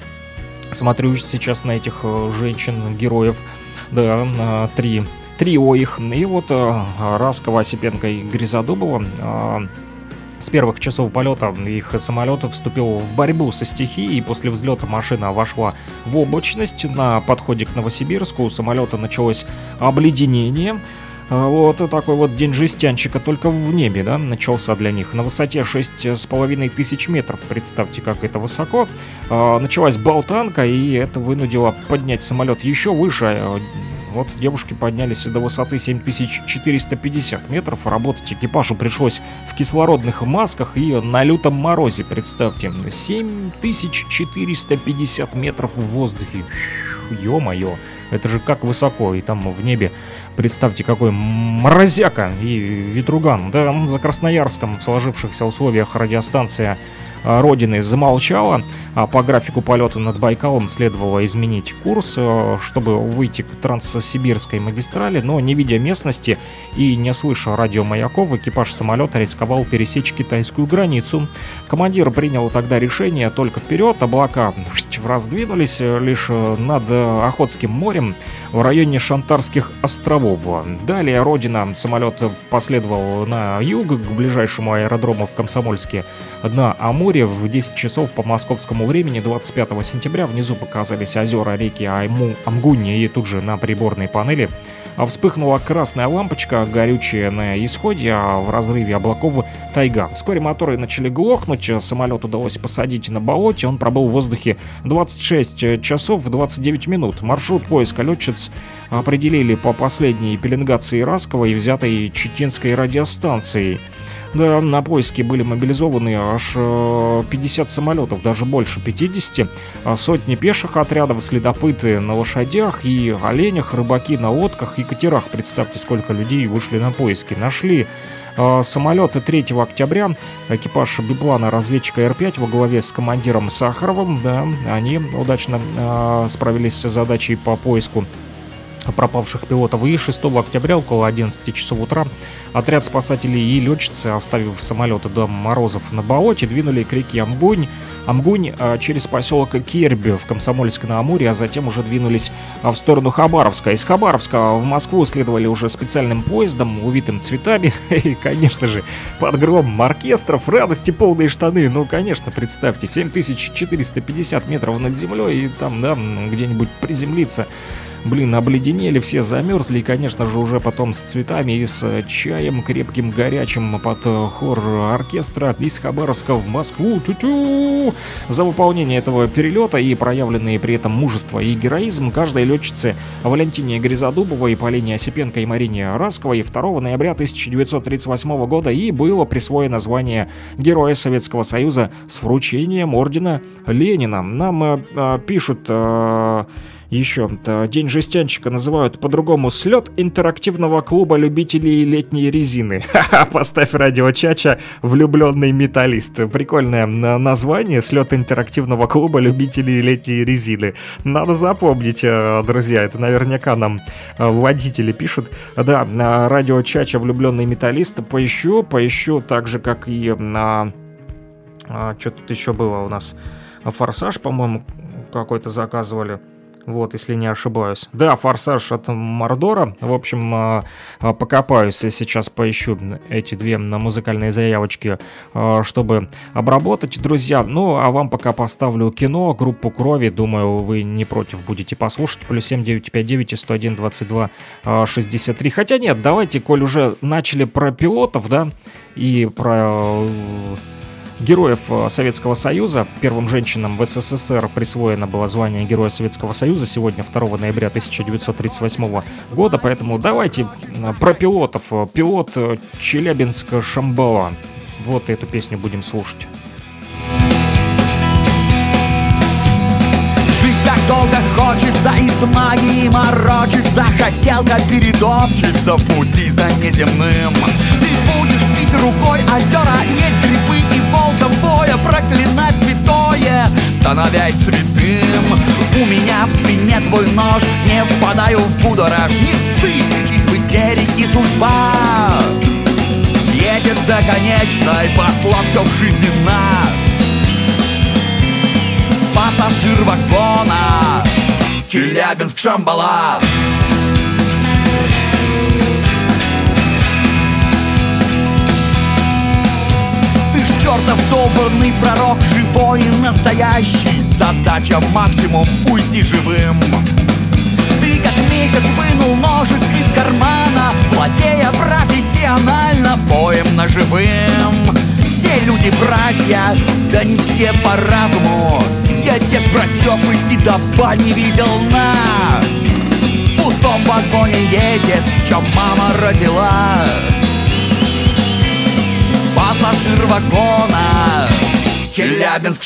Смотрю сейчас на этих э, женщин-героев. Да, три трио их. И вот э, Раскова, Осипенко и Гризодубова с первых часов полета их самолет вступил в борьбу со стихией, и после взлета машина вошла в облачность. На подходе к Новосибирску у самолета началось обледенение. А, вот такой вот день жестянчика только в небе, да, начался для них. На высоте с половиной тысяч метров, представьте, как это высоко. А, началась болтанка, и это вынудило поднять самолет еще выше. Вот девушки поднялись до высоты 7450 метров. Работать экипажу пришлось в кислородных масках и на лютом морозе, представьте. 7450 метров в воздухе. Ё-моё, это же как высоко, и там в небе, представьте, какой морозяка и ветруган. Да, за Красноярском в сложившихся условиях радиостанция а, Родины замолчала, а по графику полета над Байкалом следовало изменить курс, э, чтобы выйти к Транссибирской магистрали, но не видя местности и не слыша радиомаяков, экипаж самолета рисковал пересечь китайскую границу. Командир принял тогда решение только вперед, облака раздвинулись лишь над Охотским морем в районе Шантарских островов. Далее Родина самолет последовал на юг к ближайшему аэродрому в Комсомольске на Амуре в 10 часов по московскому времени 25 сентября. Внизу показались озера, реки Айму, Амгуни и тут же на приборной панели вспыхнула красная лампочка, горючая на исходе, а в разрыве облаков тайга. Вскоре моторы начали глохнуть, самолет удалось посадить на болоте, он пробыл в воздухе 26 часов 29 минут. Маршрут поиска летчиц определили по последней пеленгации Раскова и взятой Читинской радиостанцией. На поиски были мобилизованы аж 50 э, самолетов, даже больше 50, а сотни пеших отрядов, следопыты на лошадях и оленях, рыбаки на лодках и катерах. Представьте, сколько людей вышли на поиски. Нашли э, самолеты 3 октября, экипаж биплана разведчика Р-5 во главе с командиром Сахаровым, да, они удачно э, справились с задачей по поиску пропавших пилотов. И 6 октября около 11 часов утра отряд спасателей и летчицы, оставив самолеты до Морозов на болоте, двинули к реке Амгунь, Амгунь а, через поселок Керби в Комсомольск-на-Амуре, а затем уже двинулись а, в сторону Хабаровска. Из Хабаровска в Москву следовали уже специальным поездом, увитым цветами, и, конечно же, под гром оркестров, радости полные штаны. Ну, конечно, представьте, 7450 метров над землей, и там, да, где-нибудь приземлиться Блин, обледенели, все замерзли, и, конечно же, уже потом с цветами и с чаем крепким, горячим под хор оркестра из Хабаровска в Москву. Тю-тю! За выполнение этого перелета и проявленные при этом мужество и героизм каждой летчице Валентине Гризодубовой, Полине Осипенко и Марине Расковой 2 ноября 1938 года и было присвоено звание Героя Советского Союза с вручением ордена Ленина. Нам э, пишут... Э, еще День жестянщика называют по-другому слет интерактивного клуба любителей летней резины. Ха-ха, поставь радио Чача влюбленный металлист. Прикольное название слет интерактивного клуба любителей летней резины. Надо запомнить, э, друзья, это наверняка нам э, водители пишут. Да, радио Чача влюбленный металлист поищу, поищу так же, как и на... Что тут еще было у нас? Форсаж, по-моему, какой-то заказывали. Вот, если не ошибаюсь. Да, «Форсаж» от Мордора. В общем, а, а, покопаюсь и сейчас поищу эти две музыкальные заявочки, а, чтобы обработать, друзья. Ну, а вам пока поставлю кино, группу «Крови». Думаю, вы не против будете послушать. Плюс 7959 и 101 22 63. Хотя нет, давайте, коль уже начали про пилотов, да, и про героев э, Советского Союза. Первым женщинам в СССР присвоено было звание Героя Советского Союза сегодня, 2 ноября 1938 года. Поэтому давайте э, про пилотов. Пилот э, Челябинска-Шамбала. Вот эту песню будем слушать. Так долго хочется и с магией морочиться Хотелка передопчется в пути за неземным Ты будешь пить рукой озера, есть грибы и волком боя Проклинать святое, становясь святым. У меня в спине твой нож, не впадаю в будорож Не кричит в истерике судьба. Едет до конечной, послав все в жизни на Пассажир вагона Челябинск, Шамбала чертов долбанный пророк Живой и настоящий. Задача максимум уйти живым. Ты как месяц вынул ножик из кармана Владея профессионально боем ножевым Все люди братья, да не все по разуму. Я тех братьев идти до бани видел на пустом вагоне едет, в чем мама родила пассажир вагона. Челябинск,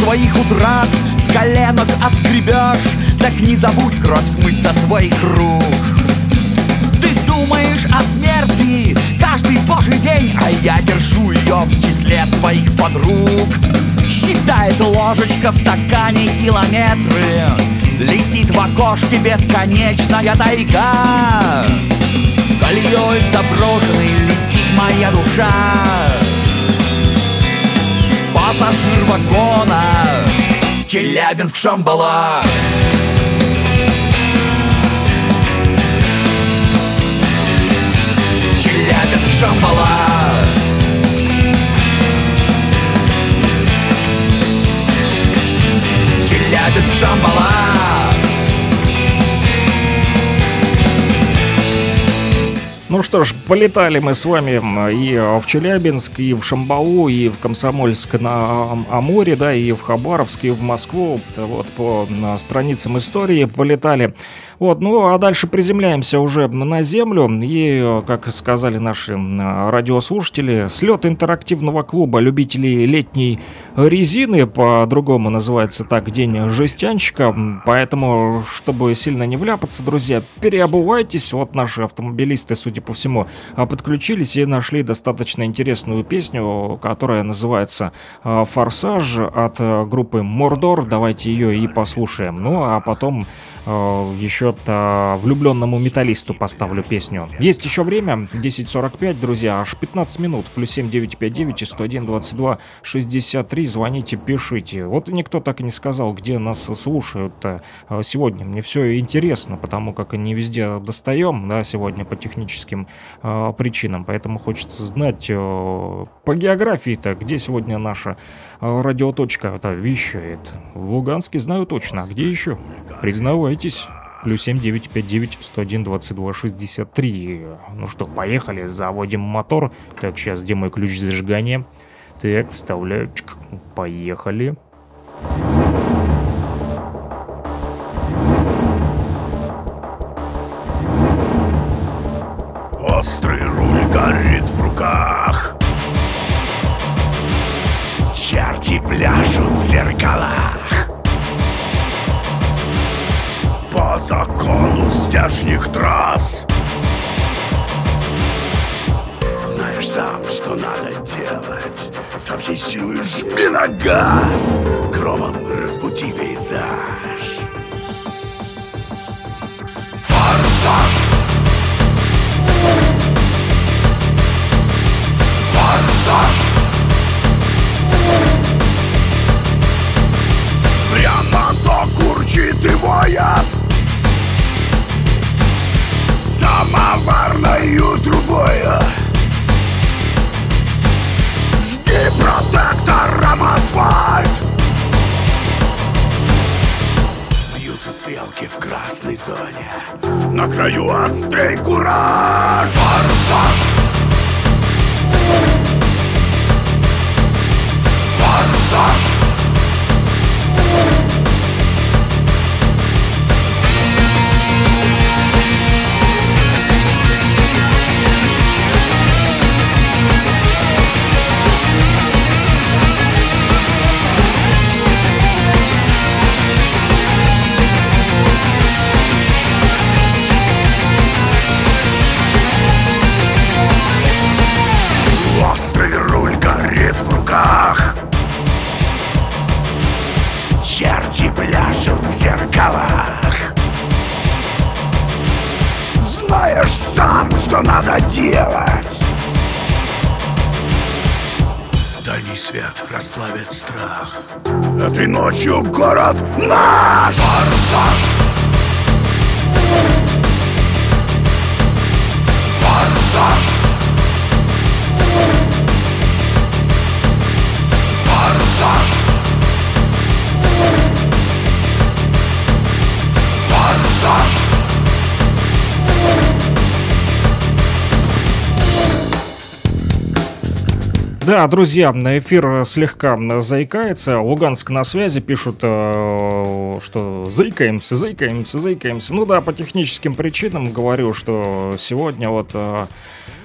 своих утрат С коленок отскребешь Так не забудь кровь смыть со своих рук. Ты думаешь о смерти каждый божий день А я держу ее в числе своих подруг. Считает ложечка в стакане километры Летит в окошке бесконечная тайга. Колеей заброшенной летит моя душа Пассажир вагона. Челябинск, Шамбала. Челябинск, Шамбала. Челябинск, Шамбала Ну что ж, полетали мы с вами и в Челябинск, и в Шамбалу, и в Комсомольск на Амуре, да, и в Хабаровск, и в Москву. Вот по страницам истории полетали. Вот, ну а дальше приземляемся уже на землю. И, как сказали наши радиослушатели, слет интерактивного клуба любителей летней резины, по-другому называется так, день жестянщика. Поэтому, чтобы сильно не вляпаться, друзья, переобувайтесь. Вот наши автомобилисты, судя по всему, подключились и нашли достаточно интересную песню, которая называется «Форсаж» от группы Мордор. Давайте ее и послушаем. Ну, а потом еще влюбленному металлисту поставлю песню. Есть еще время, 10.45, друзья, аж 15 минут, плюс 7959 и 101 22 63, звоните, пишите. Вот никто так и не сказал, где нас слушают э, сегодня. Мне все интересно, потому как не везде достаем, да, сегодня по техническим э, причинам, поэтому хочется знать э, по географии-то, где сегодня наша э, радиоточка это вещает. В Луганске знаю точно, а где еще? Признавай Дозванивайтесь. Плюс 7959 101 22 63. Ну что, поехали, заводим мотор. Так, сейчас где мой ключ зажигания? Так, вставляю. Поехали. Острый руль горит в руках Черти пляшут в зеркалах. По закону стяжних трасс. Знаешь сам, что надо делать. Со всей силы жми на газ. Громом разбуди пейзаж. Форсаж. Форсаж Прямо до курчит и воят самоварною трубою. Жди протектором асфальт. Бьются стрелки в красной зоне. На краю острей кураж. Форсаж Форсаж свет расплавит страх. Этой ночью город наш! Форсаж Форсаж Да, друзья, эфир слегка заикается. Луганск на связи пишут, э, что заикаемся, заикаемся, заикаемся. Ну да, по техническим причинам говорю, что сегодня вот э,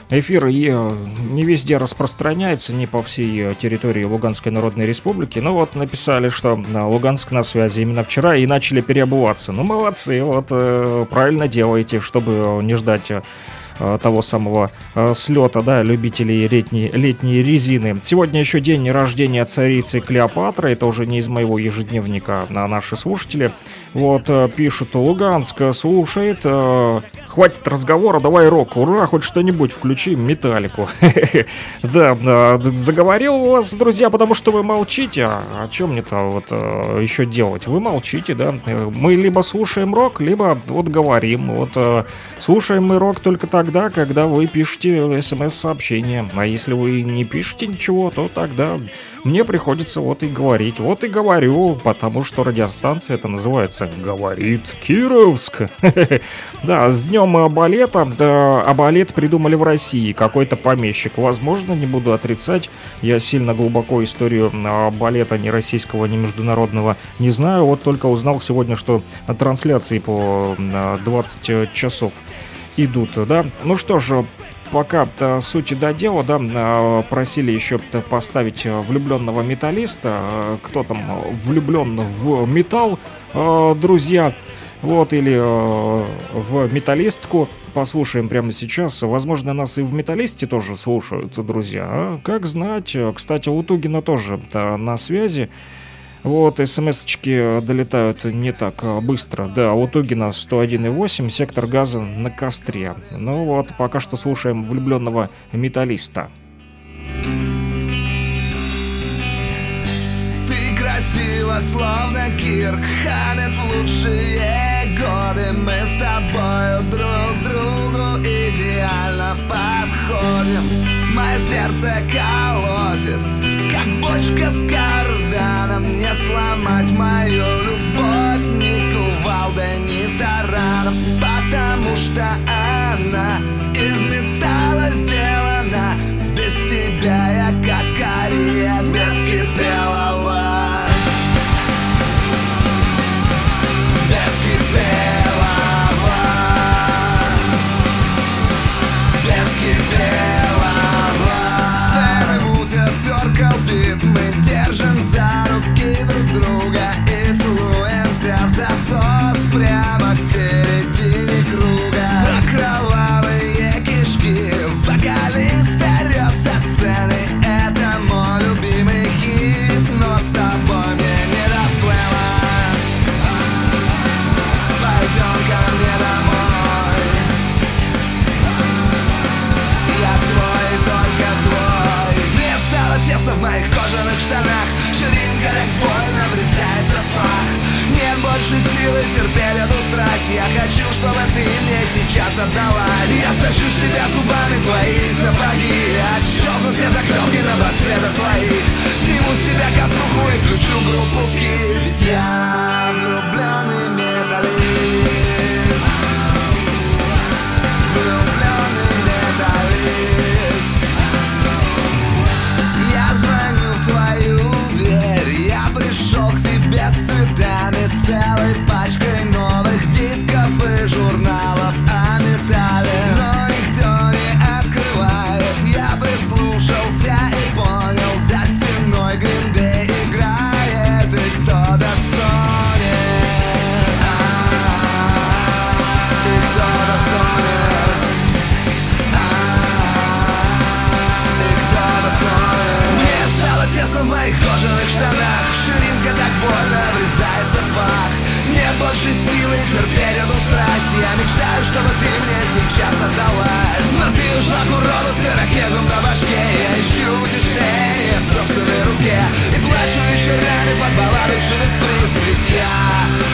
эфир и э, не везде распространяется, не по всей э, территории Луганской Народной Республики. Ну вот написали, что Луганск на связи именно вчера и начали переобуваться. Ну молодцы, вот э, правильно делаете, чтобы не ждать э, того самого э, слета, да, любителей летней, летней резины. Сегодня еще день рождения царицы Клеопатры, это уже не из моего ежедневника, на наши слушатели. Вот, э, пишут, Луганск слушает, э, хватит разговора, давай рок, ура, хоть что-нибудь, включи металлику. Да, заговорил вас, друзья, потому что вы молчите, а о чем мне-то вот э, еще делать? Вы молчите, да? Э, Мы либо слушаем рок, либо вот говорим. Вот э, слушаем мы рок только тогда, когда вы пишете смс-сообщение. А если вы не пишете ничего, то тогда мне приходится вот и говорить. Вот и говорю, потому что радиостанция это называется «Говорит Кировск». Да, с днем балета. Да, а балет придумали в России. Какой-то помещик. Возможно, не буду отрицать. Я сильно глубоко историю а, балета ни российского, ни международного не знаю. Вот только узнал сегодня, что трансляции по а, 20 часов идут, да. Ну что ж, пока -то сути до дела, да, а, просили еще поставить влюбленного металлиста. Кто там влюблен в металл, друзья? Вот, или э, в металлистку послушаем прямо сейчас. Возможно, нас и в металлисте тоже слушают, друзья. а? Как знать. Кстати, Лутугина тоже на связи. Вот, смс-очки долетают не так э, быстро. Да, у Тугина 101,8, сектор газа на костре. Ну вот, пока что слушаем влюбленного металлиста. Ты красива, словно Кирк Хаммет лучшие годы Мы с тобою друг другу идеально подходим Мое сердце колотит, как бочка с карданом Не сломать мою любовь ни кувалдой, ни тараном Потому что она из металла сделана. Без тебя я как Ария без кипелова стащу с тебя зубами твои сапоги больше силы терпеть эту страсть Я мечтаю, чтобы ты мне сейчас отдалась. Но ты ушла к уроду с ирокезом на башке. Я ищу утешение в собственной руке. И плачу вечерами под баллады Judas Priest Ведь я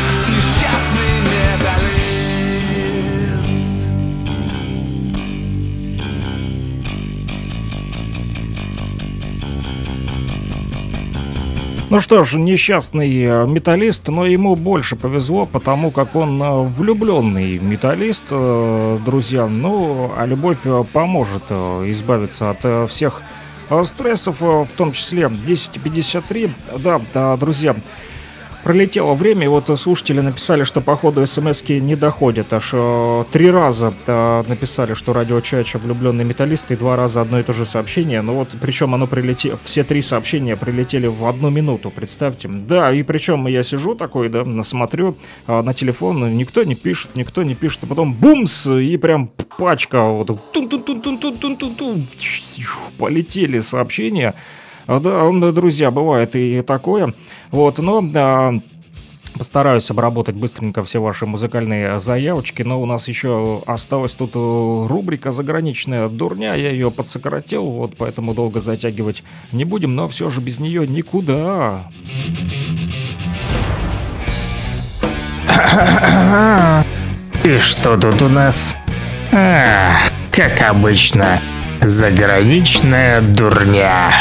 Ну что ж, несчастный э, металлист, но ему больше повезло, потому как он э, влюбленный металлист, э, друзья. Ну, а любовь поможет избавиться от всех стрессов, в том числе 1053. Да, да, друзья, пролетело время, и вот слушатели написали, что походу смс не доходят. Аж э, три раза э, написали, что радио Чача влюбленный металлист, и два раза одно и то же сообщение. Ну вот, причем оно прилетело, все три сообщения прилетели в одну минуту, представьте. Да, и причем я сижу такой, да, смотрю э, на телефон, никто не пишет, никто не пишет, а потом бумс, и прям пачка, вот, -тун -тун -тун -тун -тун -тун -тун, полетели сообщения. А, да, друзья, бывает и такое. Вот, но да, Постараюсь обработать быстренько все ваши музыкальные заявочки, но у нас еще осталась тут э, рубрика «Заграничная дурня», я ее подсократил, вот поэтому долго затягивать не будем, но все же без нее никуда. И что тут у нас? А, как обычно, заграничная дурня.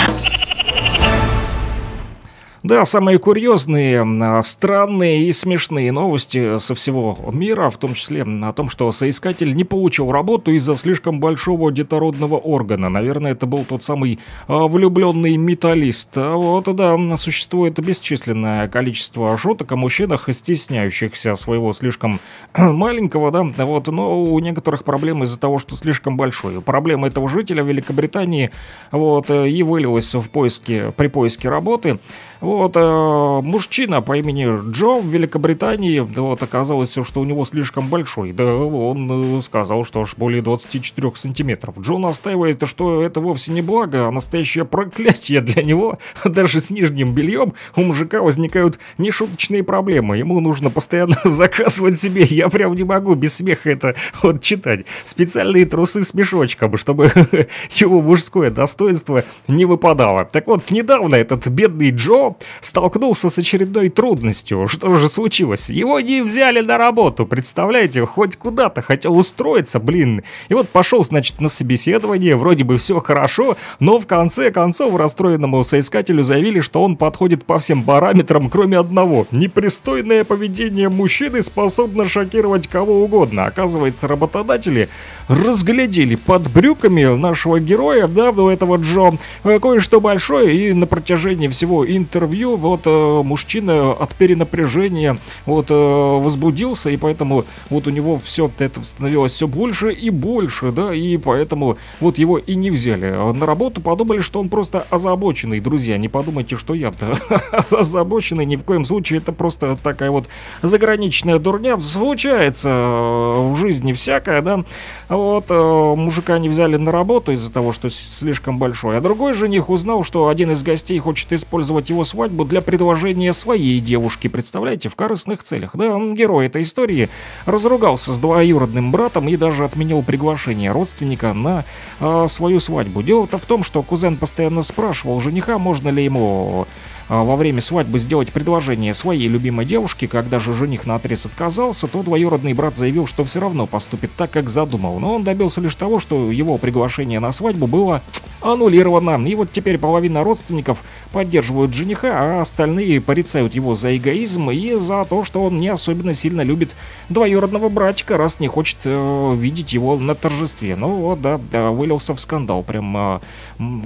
Да, самые курьезные, а, странные и смешные новости со всего мира, в том числе о том, что соискатель не получил работу из-за слишком большого детородного органа. Наверное, это был тот самый а, влюбленный металлист. А вот, да, существует бесчисленное количество шуток о мужчинах, стесняющихся своего слишком маленького, да, вот, но у некоторых проблем из-за того, что слишком большой. Проблема этого жителя Великобритании, вот, и вылилась в поиске, при поиске работы. Вот, э, мужчина по имени Джо в Великобритании, вот, оказалось, что у него слишком большой. Да, он э, сказал, что аж более 24 сантиметров. Джо настаивает, что это вовсе не благо, а настоящее проклятие для него. Даже с нижним бельем у мужика возникают нешуточные проблемы. Ему нужно постоянно заказывать себе. Я прям не могу без смеха это вот читать. Специальные трусы с мешочком, чтобы его мужское достоинство не выпадало. Так вот, недавно этот бедный Джо столкнулся с очередной трудностью. Что же случилось? Его не взяли на работу, представляете? Хоть куда-то хотел устроиться, блин. И вот пошел, значит, на собеседование, вроде бы все хорошо, но в конце концов расстроенному соискателю заявили, что он подходит по всем параметрам, кроме одного. Непристойное поведение мужчины способно шокировать кого угодно. Оказывается, работодатели разглядели под брюками нашего героя, да, у этого Джо, э, кое-что большое, и на протяжении всего интервью интервью, вот э, мужчина от перенапряжения вот э, возбудился, и поэтому вот у него все это становилось все больше и больше, да, и поэтому вот его и не взяли. На работу. Подумали, что он просто озабоченный, друзья, не подумайте, что я-то озабоченный, ни в коем случае, это просто такая вот заграничная дурня, случается э, в жизни всякое, да, вот, мужика не взяли на работу из-за того, что слишком большой, а другой жених узнал, что один из гостей хочет использовать его свадьбу для предложения своей девушки, представляете, в корыстных целях. Да, герой этой истории разругался с двоюродным братом и даже отменил приглашение родственника на э, свою свадьбу. Дело-то в том, что кузен постоянно спрашивал жениха, можно ли ему во время свадьбы сделать предложение своей любимой девушке, когда же жених на отрез отказался, то двоюродный брат заявил, что все равно поступит так, как задумал. Но он добился лишь того, что его приглашение на свадьбу было аннулировано. И вот теперь половина родственников поддерживают жениха, а остальные порицают его за эгоизм и за то, что он не особенно сильно любит двоюродного братика, раз не хочет э, видеть его на торжестве. Ну вот, да, да вылился в скандал. Прям, э,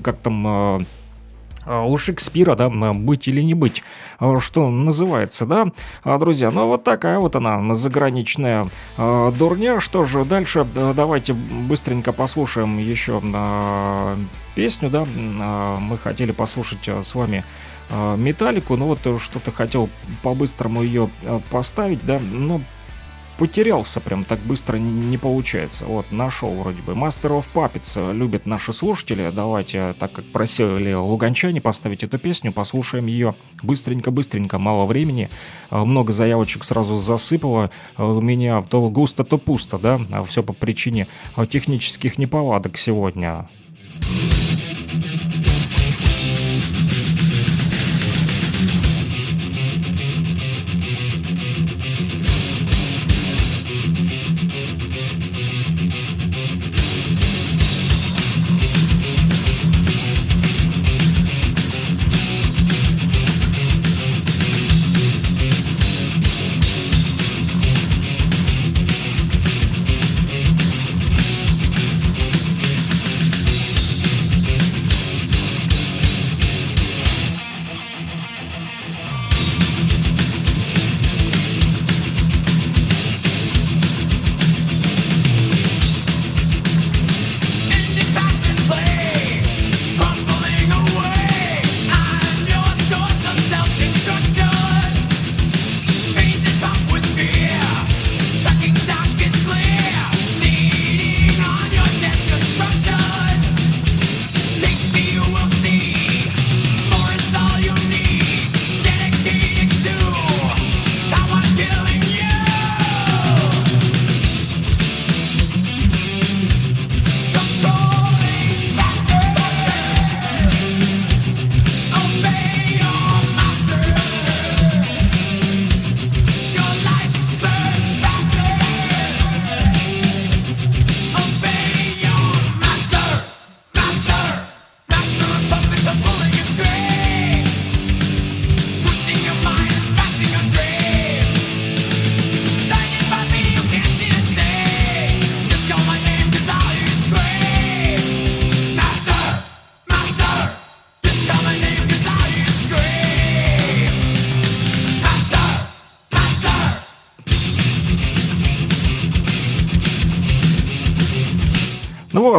как там... Э, а, у Шекспира, да, быть или не быть, а, что называется, да, а, друзья, ну вот такая вот она, заграничная дурня, что же дальше, давайте быстренько послушаем еще песню, да, мы хотели послушать с вами Металлику, но вот что-то хотел по-быстрому ее поставить, да, но потерялся прям так быстро не получается. Вот, нашел вроде бы. Master of Puppets любят наши слушатели. Давайте, так как просили луганчане поставить эту песню, послушаем ее быстренько-быстренько. Мало времени, а, много заявочек сразу засыпало. У меня то густо, то пусто, да? А Все по причине технических неполадок сегодня.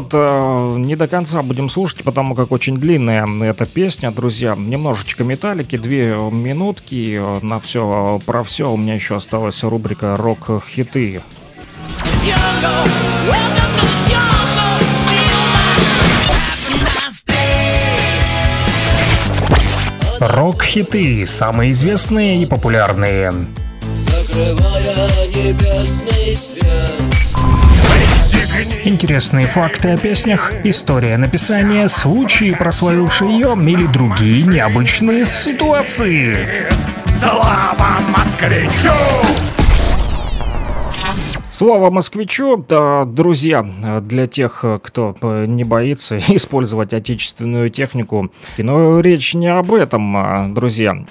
Вот, э, не до конца будем слушать, потому как очень длинная эта песня, друзья. Немножечко металлики, две минутки на все про все. У меня еще осталась рубрика «Рок-хиты». Рок-хиты, самые известные и популярные. Интересные факты о песнях, история написания, случаи, прославившие ее или другие необычные ситуации. Слава москвичу! Слово москвичу, друзья, для тех, кто не боится использовать отечественную технику. Но речь не об этом, а, друзья.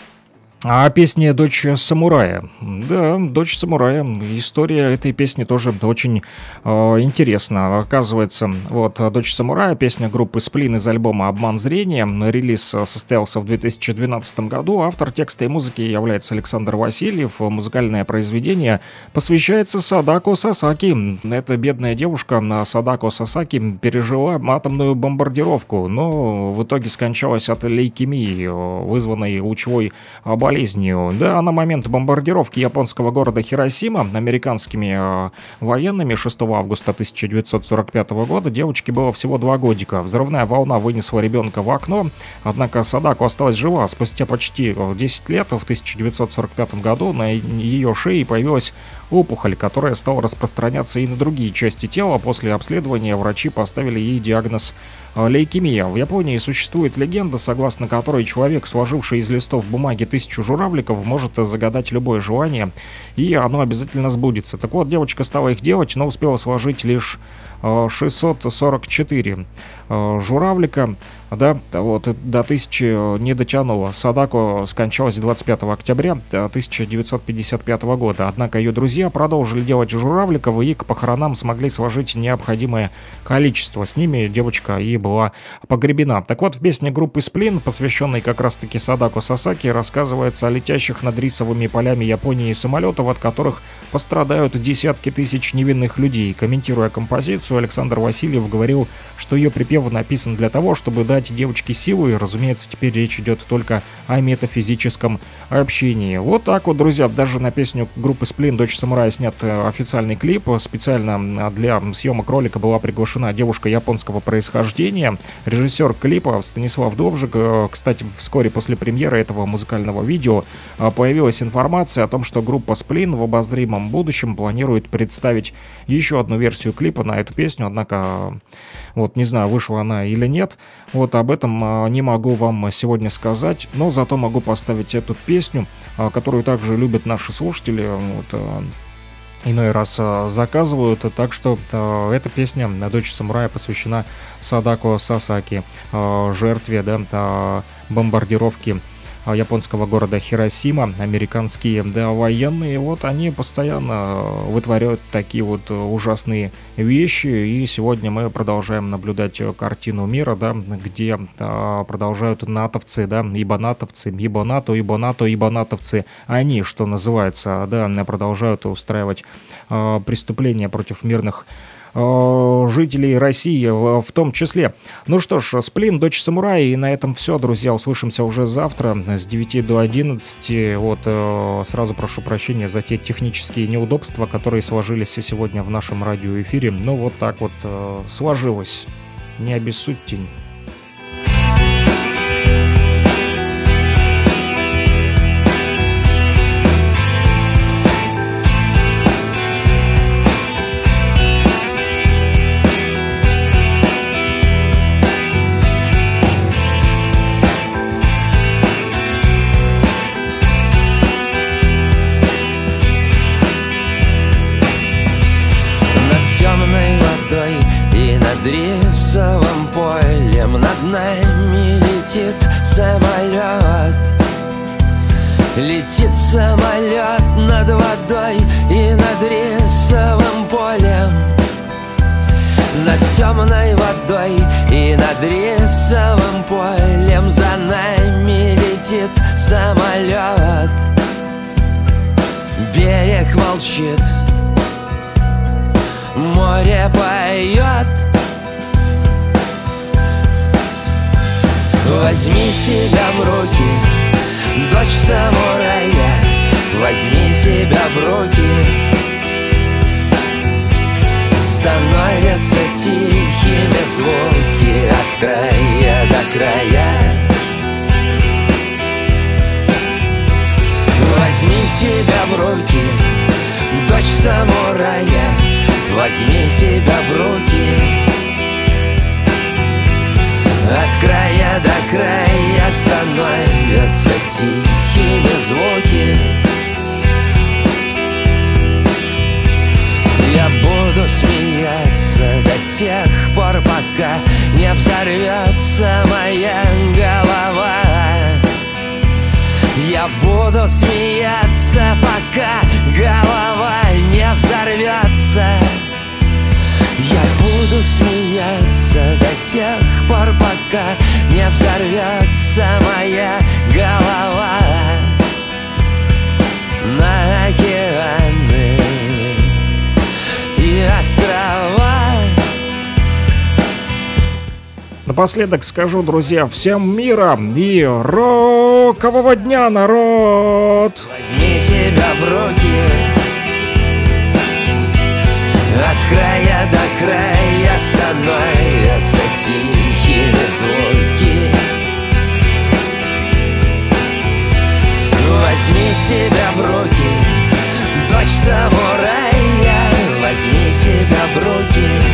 А песня «Дочь самурая». Да, «Дочь самурая». История этой песни тоже очень э, интересна. Оказывается, вот «Дочь самурая» песня группы «Сплин» из альбома «Обман зрения». Релиз состоялся в 2012 году. Автор текста и музыки является Александр Васильев. Музыкальное произведение посвящается Садако Сасаки. Эта бедная девушка Садако Сасаки пережила атомную бомбардировку, но в итоге скончалась от лейкемии, вызванной лучевой болезнью болезнью. Да, на момент бомбардировки японского города Хиросима американскими э, военными 6 августа 1945 года девочке было всего два годика. Взрывная волна вынесла ребенка в окно, однако Садаку осталась жива. Спустя почти 10 э, лет, в 1945 году, на ее шее появилась опухоль, которая стала распространяться и на другие части тела. После обследования врачи поставили ей диагноз э, лейкемия. В Японии существует легенда, согласно которой человек, сложивший из листов бумаги тысячу журавликов, может загадать любое желание, и оно обязательно сбудется. Так вот, девочка стала их делать, но успела сложить лишь 644 э, журавлика, да, вот, до 1000 не дотянула. Садако скончалась 25 октября 1955 года, однако ее друзья продолжили делать журавликов и к похоронам смогли сложить необходимое количество. С ними девочка и была погребена. Так вот, в песне группы «Сплин», посвященной как раз-таки Садако Сасаки, рассказывается о летящих над рисовыми полями Японии самолетов, от которых пострадают десятки тысяч невинных людей. Комментируя композицию, певицу Александр Васильев говорил, что ее припев написан для того, чтобы дать девочке силу, и, разумеется, теперь речь идет только о метафизическом общении. Вот так вот, друзья, даже на песню группы Сплин «Дочь самурая» снят э, официальный клип. Специально для съемок ролика была приглашена девушка японского происхождения. Режиссер клипа Станислав Довжик. Э, кстати, вскоре после премьеры этого музыкального видео э, появилась информация о том, что группа Сплин в обозримом будущем планирует представить еще одну версию клипа на эту песню, однако, вот, не знаю, вышла она или нет, вот, об этом а, не могу вам сегодня сказать, но зато могу поставить эту песню, а, которую также любят наши слушатели, вот, а, иной раз заказывают, так что эта песня «Дочь самурая» посвящена Садако Сасаки, жертве да, э, бомбардировки японского города Хиросима, американские да, военные, вот они постоянно вытворяют такие вот ужасные вещи, и сегодня мы продолжаем наблюдать картину мира, да, где а, продолжают натовцы, да, ибо натовцы, ибо НАТО, ибо НАТО, ибо натовцы, они, что называется, да, продолжают устраивать а, преступления против мирных Э, жителей России в том числе. Ну что ж, Сплин, Дочь самурая, и на этом все, друзья. Услышимся уже завтра с 9 до 11. Вот, э, сразу прошу прощения за те технические неудобства, которые сложились сегодня в нашем радиоэфире. Ну вот так вот э, сложилось. Не обессудьте. молчит Море поет. Возьми себя в руки Дочь самурая. Возьми себя в руки. Становятся тихими звуки От края до края. Возьми себя в руки дочь самурая. Возьми себя в руки. От края до края становятся тихими звуки. Я буду смеяться до тех пор, пока не взорвется моя голова Я буду смеяться, пока голова не взорвется. Я буду смеяться до тех пор, пока не взорвется моя голова Напоследок скажу, друзья, всем мира и рокового дня, народ! Возьми себя в руки, от края до края становятся тихими звуки. Возьми себя в руки, дочь самурая. Возьми себя в руки